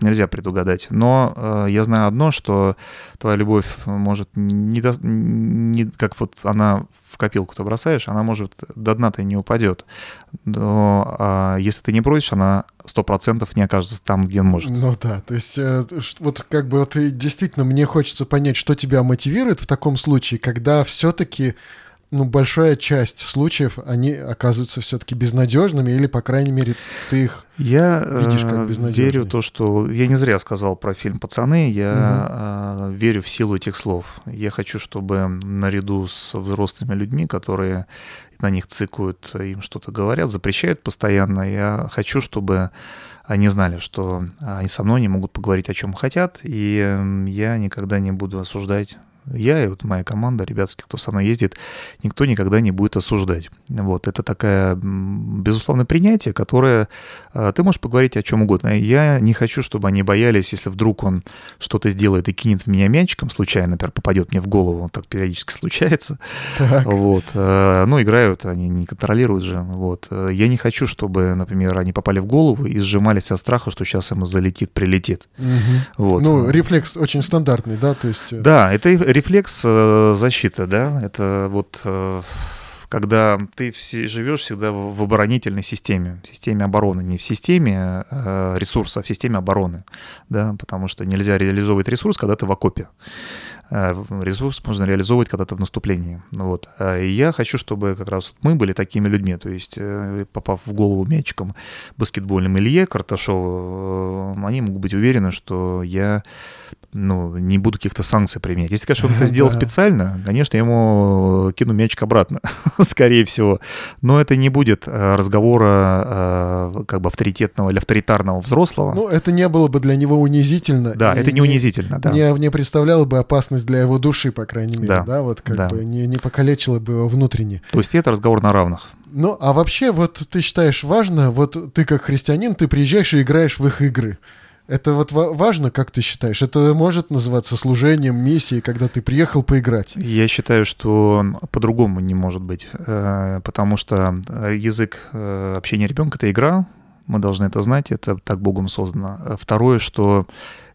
Нельзя предугадать. Но э, я знаю одно, что твоя любовь может не, до, не как вот она в копилку-то бросаешь, она может до дна-то не упадет. Но а если ты не бросишь, она сто процентов не окажется там, где может. Ну да, то есть э, вот как бы вот действительно мне хочется понять, что тебя мотивирует в таком случае, когда все-таки ну, большая часть случаев, они оказываются все-таки безнадежными, или, по крайней мере, ты их я видишь как э, безнадежными. верю то, что... Я не зря сказал про фильм «Пацаны», я угу. верю в силу этих слов. Я хочу, чтобы наряду с взрослыми людьми, которые на них цикают, им что-то говорят, запрещают постоянно, я хочу, чтобы они знали, что они со мной не могут поговорить о чем хотят, и я никогда не буду осуждать я и вот моя команда, ребятские, кто со мной ездит, никто никогда не будет осуждать. Вот, это такое, безусловно, принятие, которое э, ты можешь поговорить о чем угодно. Я не хочу, чтобы они боялись, если вдруг он что-то сделает и кинет в меня мячиком, случайно, например, попадет мне в голову, так периодически случается. Так. Вот. Э, ну, играют, они не контролируют же. Вот. Э, я не хочу, чтобы, например, они попали в голову и сжимались от страха, что сейчас ему залетит, прилетит. Угу. Вот. Ну, рефлекс очень стандартный, да? То есть... Да, это рефлекс э, защиты, да, это вот э, когда ты все, живешь всегда в, оборонительной системе, в системе обороны, не в системе э, ресурса, а в системе обороны, да, потому что нельзя реализовывать ресурс, когда ты в окопе. Ресурс можно реализовывать когда-то в наступлении. Вот. А и я хочу, чтобы как раз мы были такими людьми, то есть попав в голову мячиком баскетбольным Илье Карташову, они могут быть уверены, что я ну, не буду каких-то санкций применять. Если, конечно, он это сделал специально, конечно, я ему кину мячик обратно, скорее всего. Но это не будет э, разговора э, как бы авторитетного или авторитарного взрослого. Ну, это не было бы для него унизительно. Да, это не унизительно, да. Не, не представляло бы опасность для его души, по крайней мере, да, да вот как да. бы не, не покалечило бы его внутренне. То есть это разговор на равных. Ну, а вообще, вот ты считаешь важно, вот ты как христианин, ты приезжаешь и играешь в их игры. Это вот важно, как ты считаешь? Это может называться служением, миссией, когда ты приехал поиграть? Я считаю, что по-другому не может быть, э, потому что э, язык э, общения ребенка — это игра, мы должны это знать, это так Богом создано. Второе, что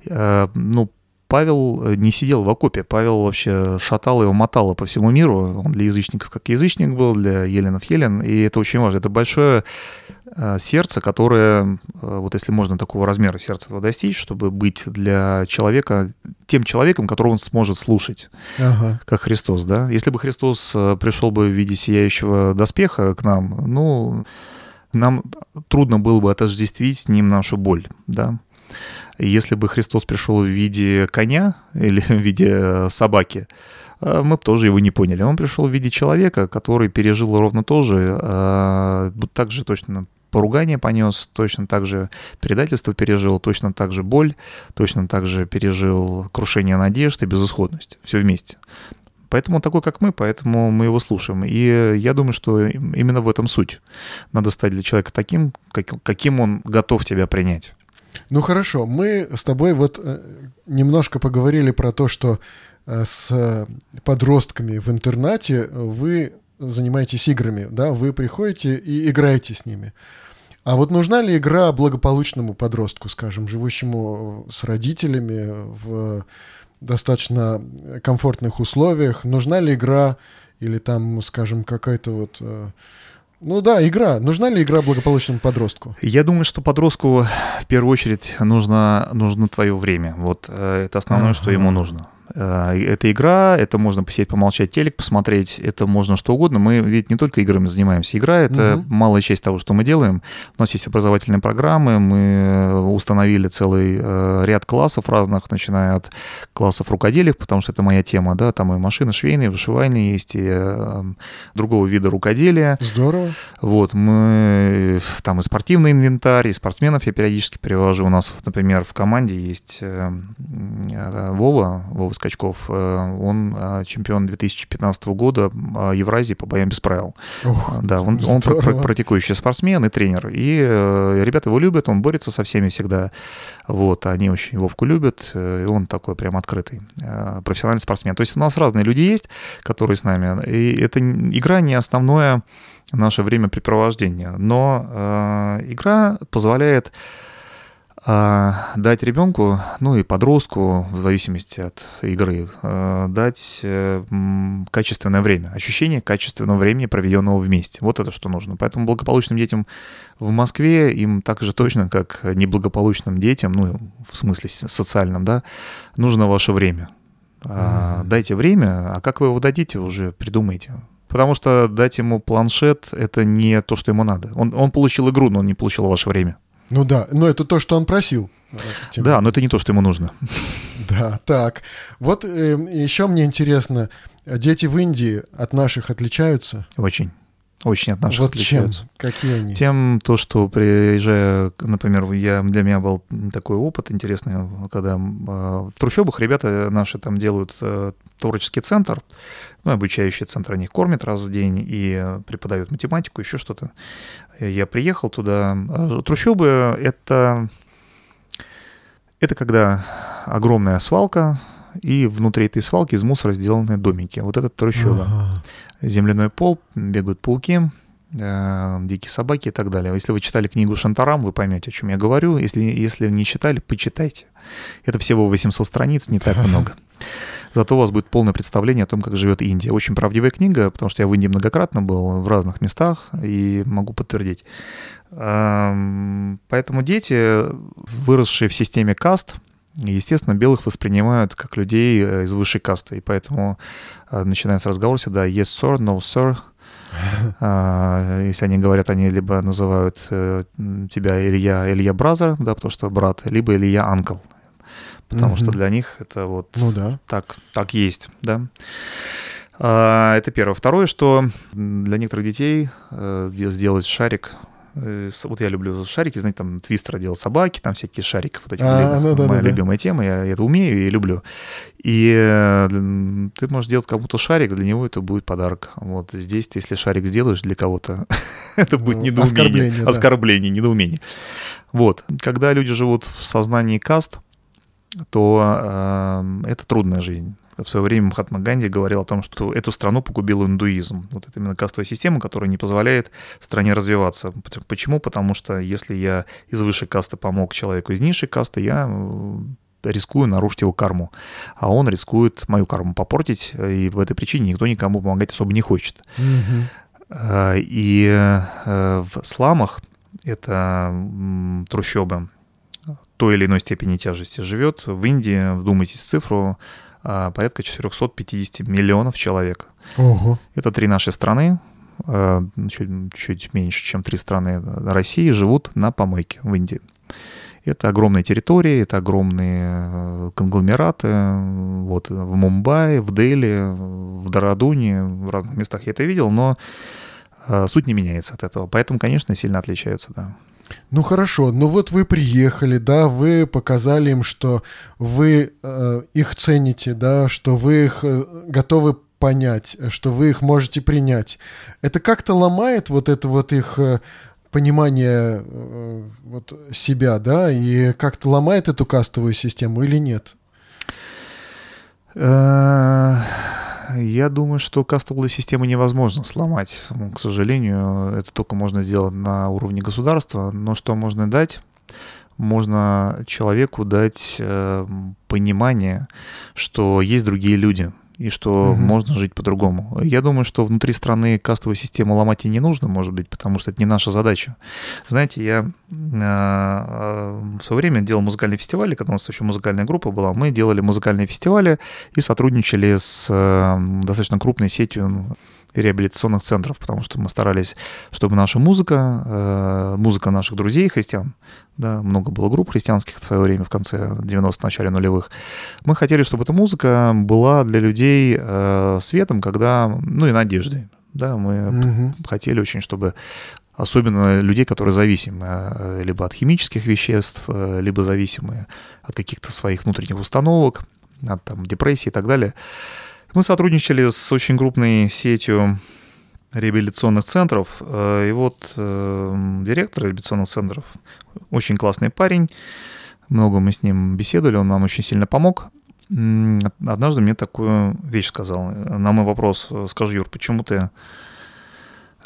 ну, Павел э, не сидел в окопе, Павел вообще шатал его, мотало по всему миру. Он для язычников как язычник был, для еленов елен, и это очень важно. Это большое э, сердце, которое, э, вот если можно такого размера сердца достичь, чтобы быть для человека тем человеком, которого он сможет слушать, ага. как Христос, да. Если бы Христос пришел бы в виде сияющего доспеха к нам, ну, нам трудно было бы отождествить с ним нашу боль, да. Если бы Христос пришел в виде коня или в виде собаки, э, мы бы тоже его не поняли. Он пришел в виде человека, который пережил ровно то же, э, так же точно поругание понес, точно так же предательство пережил, точно так же боль, точно так же пережил крушение надежд и безысходность. Все вместе. Поэтому он такой, как мы, поэтому мы его слушаем. И я думаю, что именно в этом суть. Надо стать для человека таким, каким он готов тебя принять. Ну хорошо, мы с тобой вот э, немножко поговорили про то, что э, с подростками в интернате вы занимаетесь играми, да, вы приходите и играете с ними. А вот нужна ли игра благополучному подростку, скажем, живущему с родителями в достаточно комфортных условиях? Нужна ли игра или там, скажем, какая-то вот... Ну да, игра. Нужна ли игра благополучному подростку? Я думаю, что подростку в первую очередь нужно, нужно твое время. Вот э, это основное, ага. что ему нужно. Э, это игра, это можно посидеть, помолчать, телек посмотреть, это можно что угодно. Мы ведь не только играми занимаемся. Игра — это угу. малая часть того, что мы делаем. У нас есть образовательные программы, мы установили целый э, ряд классов разных, начиная от классов рукоделия, потому что это моя тема, да, там и машины швейные, вышивальные есть, и э, другого вида рукоделия. Здорово. Вот, мы там и спортивный инвентарь, и спортсменов я периодически привожу. У нас, например, в команде есть Вова, Вова Скачков. Э, он э, чемпион 2015 года э, Евразии по боям без правил. Ох, да, он, он практикующий спортсмен и тренер. И ребята его любят, он борется со всеми всегда. Вот, они очень Вовку любят, и он такой прям открытый профессиональный спортсмен. То есть у нас разные люди есть, которые с нами. И эта игра не основное наше времяпрепровождение, но э, игра позволяет а, дать ребенку, ну и подростку, в зависимости от игры, а, дать э, качественное время, ощущение качественного времени, проведенного вместе. Вот это что нужно. Поэтому благополучным детям в Москве им так же точно, как неблагополучным детям, ну, в смысле социальном, да, нужно ваше время. Mm-hmm. Дайте время, а как вы его дадите, уже придумайте. Потому что дать ему планшет — это не то, что ему надо. Он, он получил игру, но он не получил ваше время. Ну да, но это то, что он просил. Тем... Да, но это не то, что ему нужно. Да, так. Вот э, еще мне интересно, дети в Индии от наших отличаются? Очень. Очень от наших вот отличаются. Чем? Какие они? Тем, то, что приезжая, например, я, для меня был такой опыт интересный, когда э, в трущобах ребята наши там делают э, творческий центр, ну, обучающий центр, они их кормят раз в день и преподают математику, еще что-то. Я приехал туда. Э, трущобы — это, это когда огромная свалка, и внутри этой свалки из мусора сделаны домики. Вот это трущоба. Ага земляной пол, бегают пауки, э, дикие собаки и так далее. Если вы читали книгу Шантарам, вы поймете, о чем я говорю. Если, если не читали, почитайте. Это всего 800 страниц, не так много. Зато у вас будет полное представление о том, как живет Индия. Очень правдивая книга, потому что я в Индии многократно был, в разных местах, и могу подтвердить. Эм, поэтому дети, выросшие в системе каст, естественно, белых воспринимают как людей э, из высшей касты, и поэтому э, начинается разговор всегда yes sir, no sir. А, если они говорят, они либо называют э, тебя Илья, Илья Бразер, да, потому что брат, либо Илья Анкл, потому что для них это вот ну, да. так, так есть, да. А, это первое. Второе, что для некоторых детей сделать шарик Э, вот я люблю шарики, знаете, там твистер делал собаки, там всякие шарики, вот эти а, ну, да, моя да, любимая да. тема, я это умею и люблю. И э, ты можешь делать кому-то шарик, для него это будет подарок. Вот здесь ты, если шарик сделаешь для кого-то, это будет ну, недоумение. Оскорбление, оскорбление недоумение. Вот. Когда люди живут в сознании каст, то э, это трудная жизнь в свое время Махатма Ганди говорил о том, что эту страну погубил индуизм. Вот это именно кастовая система, которая не позволяет стране развиваться. Почему? Потому что если я из высшей касты помог человеку из низшей касты, я э, рискую нарушить его карму, а он рискует мою карму попортить, и в этой причине никто никому помогать особо не хочет. Mm-hmm. И э, в сламах это трущобы той или иной степени тяжести живет. В Индии, вдумайтесь в цифру, а, порядка 450 миллионов человек. Ого. Это три наши страны, э, чуть, чуть меньше, чем три страны России, живут на помойке в Индии. Это огромные территории, это огромные э, конгломераты. Вот в Мумбаи, в Дели, в Дарадуне, в разных местах я это видел, но э, суть не меняется от этого. Поэтому, конечно, сильно отличаются, да. Ну хорошо, ну вот вы приехали, да, вы показали им, что вы э, их цените, да, что вы их э, готовы понять, что вы их можете принять. Это как-то ломает вот это вот их э, понимание э, вот себя, да, и как-то ломает эту кастовую систему или нет? Я думаю, что кастовую систему невозможно сломать. К сожалению, это только можно сделать на уровне государства. Но что можно дать? Можно человеку дать э, понимание, что есть другие люди – и что угу. можно жить по-другому. Я думаю, что внутри страны кастовую систему ломать и не нужно, может быть, потому что это не наша задача. Знаете, я э, в свое время делал музыкальные фестивали, когда у нас еще музыкальная группа была, мы делали музыкальные фестивали и сотрудничали с э, достаточно крупной сетью реабилитационных центров, потому что мы старались, чтобы наша музыка, э, музыка наших друзей христиан, да, много было групп христианских в свое время, в конце 90-х, начале нулевых, мы хотели, чтобы эта музыка была для людей э, светом, когда, ну и надеждой, да, мы угу. хотели очень, чтобы особенно людей, которые зависимы э, либо от химических веществ, либо зависимы от каких-то своих внутренних установок, от там, депрессии и так далее, мы сотрудничали с очень крупной сетью реабилитационных центров. Э, и вот э, директор реабилитационных центров, очень классный парень, много мы с ним беседовали, он нам очень сильно помог. Однажды мне такую вещь сказал. На мой вопрос, скажи, Юр, почему ты,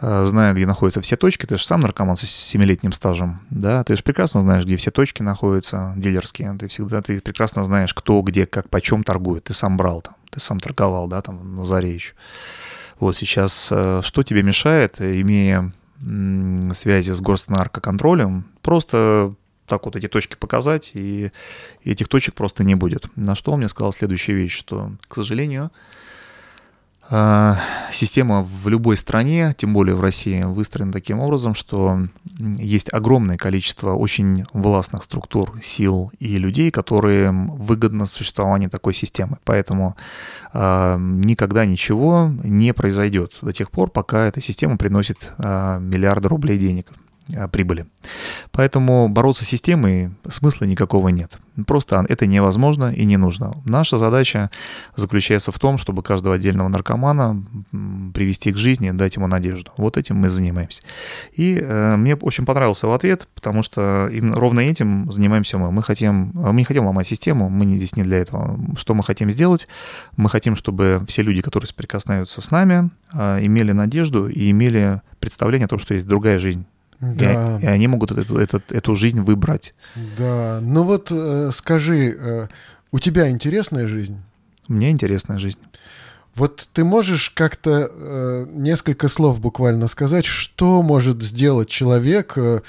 э, зная, где находятся все точки, ты же сам наркоман с 7-летним стажем, да, ты же прекрасно знаешь, где все точки находятся, дилерские, ты всегда, ты прекрасно знаешь, кто, где, как, почем торгует, ты сам брал там ты сам торговал, да, там на заре еще. Вот сейчас э, что тебе мешает, имея связи с госнаркоконтролем, просто так вот эти точки показать, и этих точек просто не будет. На что он мне сказал следующую вещь, что, к сожалению, система в любой стране, тем более в России, выстроена таким образом, что есть огромное количество очень властных структур, сил и людей, которые выгодно существование такой системы. Поэтому э, никогда ничего не произойдет до тех пор, пока эта система приносит э, миллиарды рублей денег. А, прибыли. Поэтому бороться с системой смысла никакого нет. Просто это невозможно и не нужно. Наша задача заключается в том, чтобы каждого отдельного наркомана привести к жизни, дать ему надежду. Вот этим мы занимаемся. И э, мне очень понравился его ответ, потому что именно ровно этим занимаемся мы. Мы хотим, мы не хотим ломать систему, мы здесь не для этого. Что мы хотим сделать? Мы хотим, чтобы все люди, которые соприкасаются с нами, э, имели надежду и имели представление о том, что есть другая жизнь да. И, и они могут эту, эту, эту жизнь выбрать. Да. Ну вот э, скажи, э, у тебя интересная жизнь? Меня интересная жизнь. Вот ты можешь как-то э, несколько слов буквально сказать, что может сделать человек, э,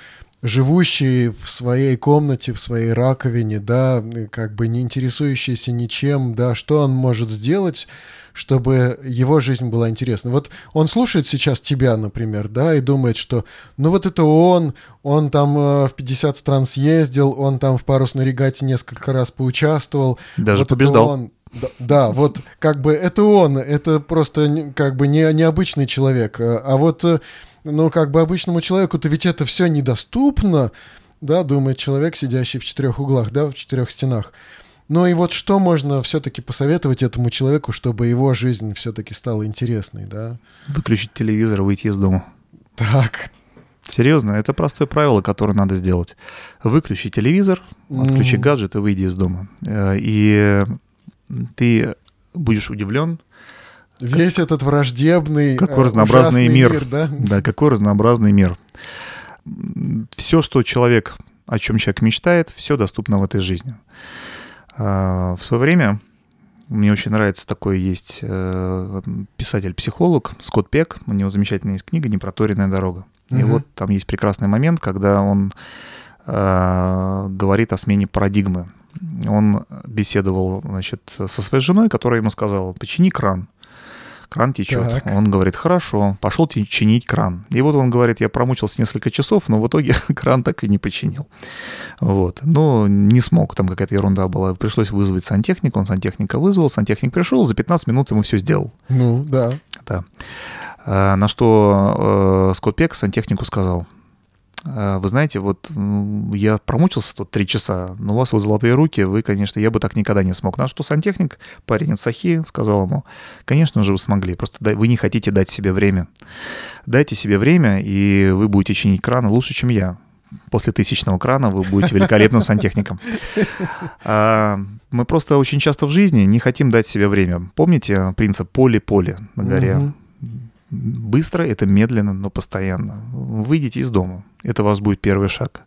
живущий в своей комнате, в своей раковине, да, как бы не интересующийся ничем, да, что он может сделать, чтобы его жизнь была интересна. Вот он слушает сейчас тебя, например, да, и думает, что ну вот это он, он там э, в 50 стран съездил, он там в парусной регате несколько раз поучаствовал. Даже вот побеждал. Он, да, да, вот как бы это он, это просто как бы не необычный человек, а, а вот э, ну как бы обычному человеку-то ведь это все недоступно, да, думает человек, сидящий в четырех углах, да, в четырех стенах. Ну и вот что можно все-таки посоветовать этому человеку, чтобы его жизнь все-таки стала интересной, да? Выключить телевизор, выйти из дома. Так. Серьезно, это простое правило, которое надо сделать. Выключи телевизор, отключи mm. гаджет и выйди из дома. Э, и ты будешь удивлен, Весь как, этот враждебный, какой разнообразный мир, мир да? да, какой разнообразный мир. Все, что человек, о чем человек мечтает, все доступно в этой жизни. А, в свое время мне очень нравится такой есть э, писатель-психолог Скотт Пек. У него замечательная есть книга «Непроторенная дорога». Угу. И вот там есть прекрасный момент, когда он э, говорит о смене парадигмы. Он беседовал значит, со своей женой, которая ему сказала, почини кран. Кран течет. Так. Он говорит, хорошо, пошел чинить кран. И вот он говорит, я промучился несколько часов, но в итоге кран так и не починил. Вот. Но не смог, там какая-то ерунда была. Пришлось вызвать сантехника, он сантехника вызвал, сантехник пришел, за 15 минут ему все сделал. Ну, да. Да. А, На что э, Скотт Пек сантехнику сказал, «А, вы знаете, вот я промучился тут три часа, но у вас вот золотые руки, вы, конечно, я бы так никогда не смог. На что сантехник, парень из Сахи, сказал ему, конечно же, вы смогли, просто вы не хотите дать себе время. Дайте себе время, и вы будете чинить краны лучше, чем я. После тысячного крана вы будете великолепным сантехником. А, Мы просто очень часто в жизни не хотим дать себе время. Помните принцип поле-поле на горе? Быстро это медленно, но постоянно. Выйдите из дома. Это у вас будет первый шаг.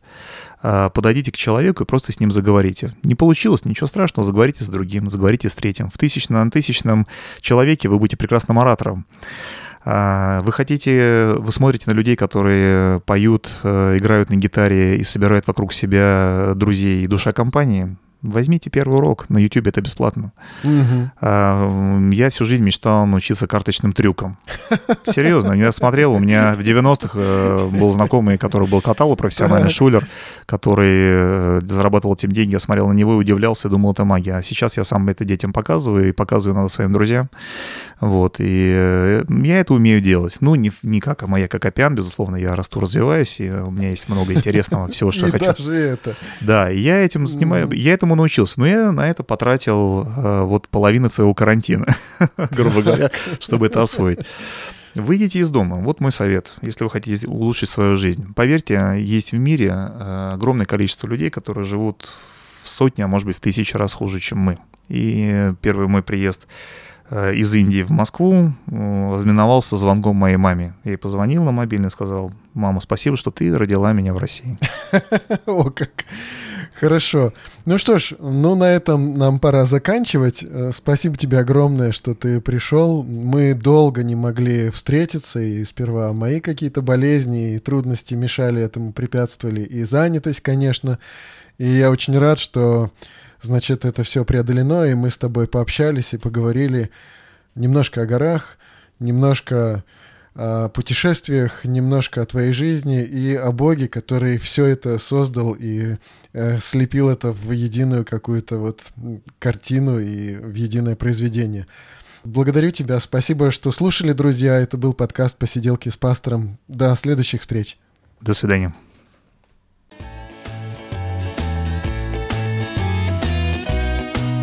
А, Подойдите к человеку и просто с ним заговорите. Не получилось, ничего страшного, заговорите с другим, заговорите с третьим. В тысячном, тысячном человеке вы будете прекрасным оратором. А, Вы хотите, вы смотрите на людей, которые поют, э, играют на гитаре и собирают вокруг себя друзей и душа компании. Возьмите первый урок, на YouTube это бесплатно. А, Я всю жизнь мечтал научиться карточным трюкам. Серьезно, я смотрел, у меня в 90-х э, был знакомый, который был каталу профессиональный, шулер, который э, зарабатывал этим деньги, я смотрел на него и удивлялся, думал, это магия. А сейчас я сам это детям показываю и показываю надо своим друзьям. Вот, и э, я это умею делать. Ну, не, не как Амая Кокопян, безусловно, я расту, развиваюсь, и у меня есть много интересного всего, что я хочу. даже это. Да, я этим занимаю, Мгм. я этому научился, но я на это потратил э, вот половину своего карантина, грубо говоря, чтобы это освоить. Выйдите из дома. Вот мой совет, если вы хотите улучшить свою жизнь. Поверьте, есть в мире э, огромное количество людей, которые живут в сотни, а может быть в тысячи раз хуже, чем мы. И первый мой приезд из Индии в Москву э, ознаменовался звонком моей маме. Я ей позвонил на мобильный сказал, мама, спасибо, что ты родила меня в России. О, как. Хорошо. Ну что ж, ну на этом нам пора заканчивать. Э, Спасибо тебе огромное, что ты пришел. Мы долго не могли встретиться, и сперва мои какие-то болезни и трудности мешали этому, препятствовали, и занятость, конечно. И я очень рад, что, значит, это все преодолено, и мы с тобой пообщались и поговорили немножко о горах, немножко о путешествиях, немножко о твоей жизни и о Боге, который все это создал и э, слепил это в единую какую-то вот картину и в единое произведение. Благодарю тебя, спасибо, что слушали, друзья. Это был подкаст «Посиделки с пастором». До следующих встреч. До свидания.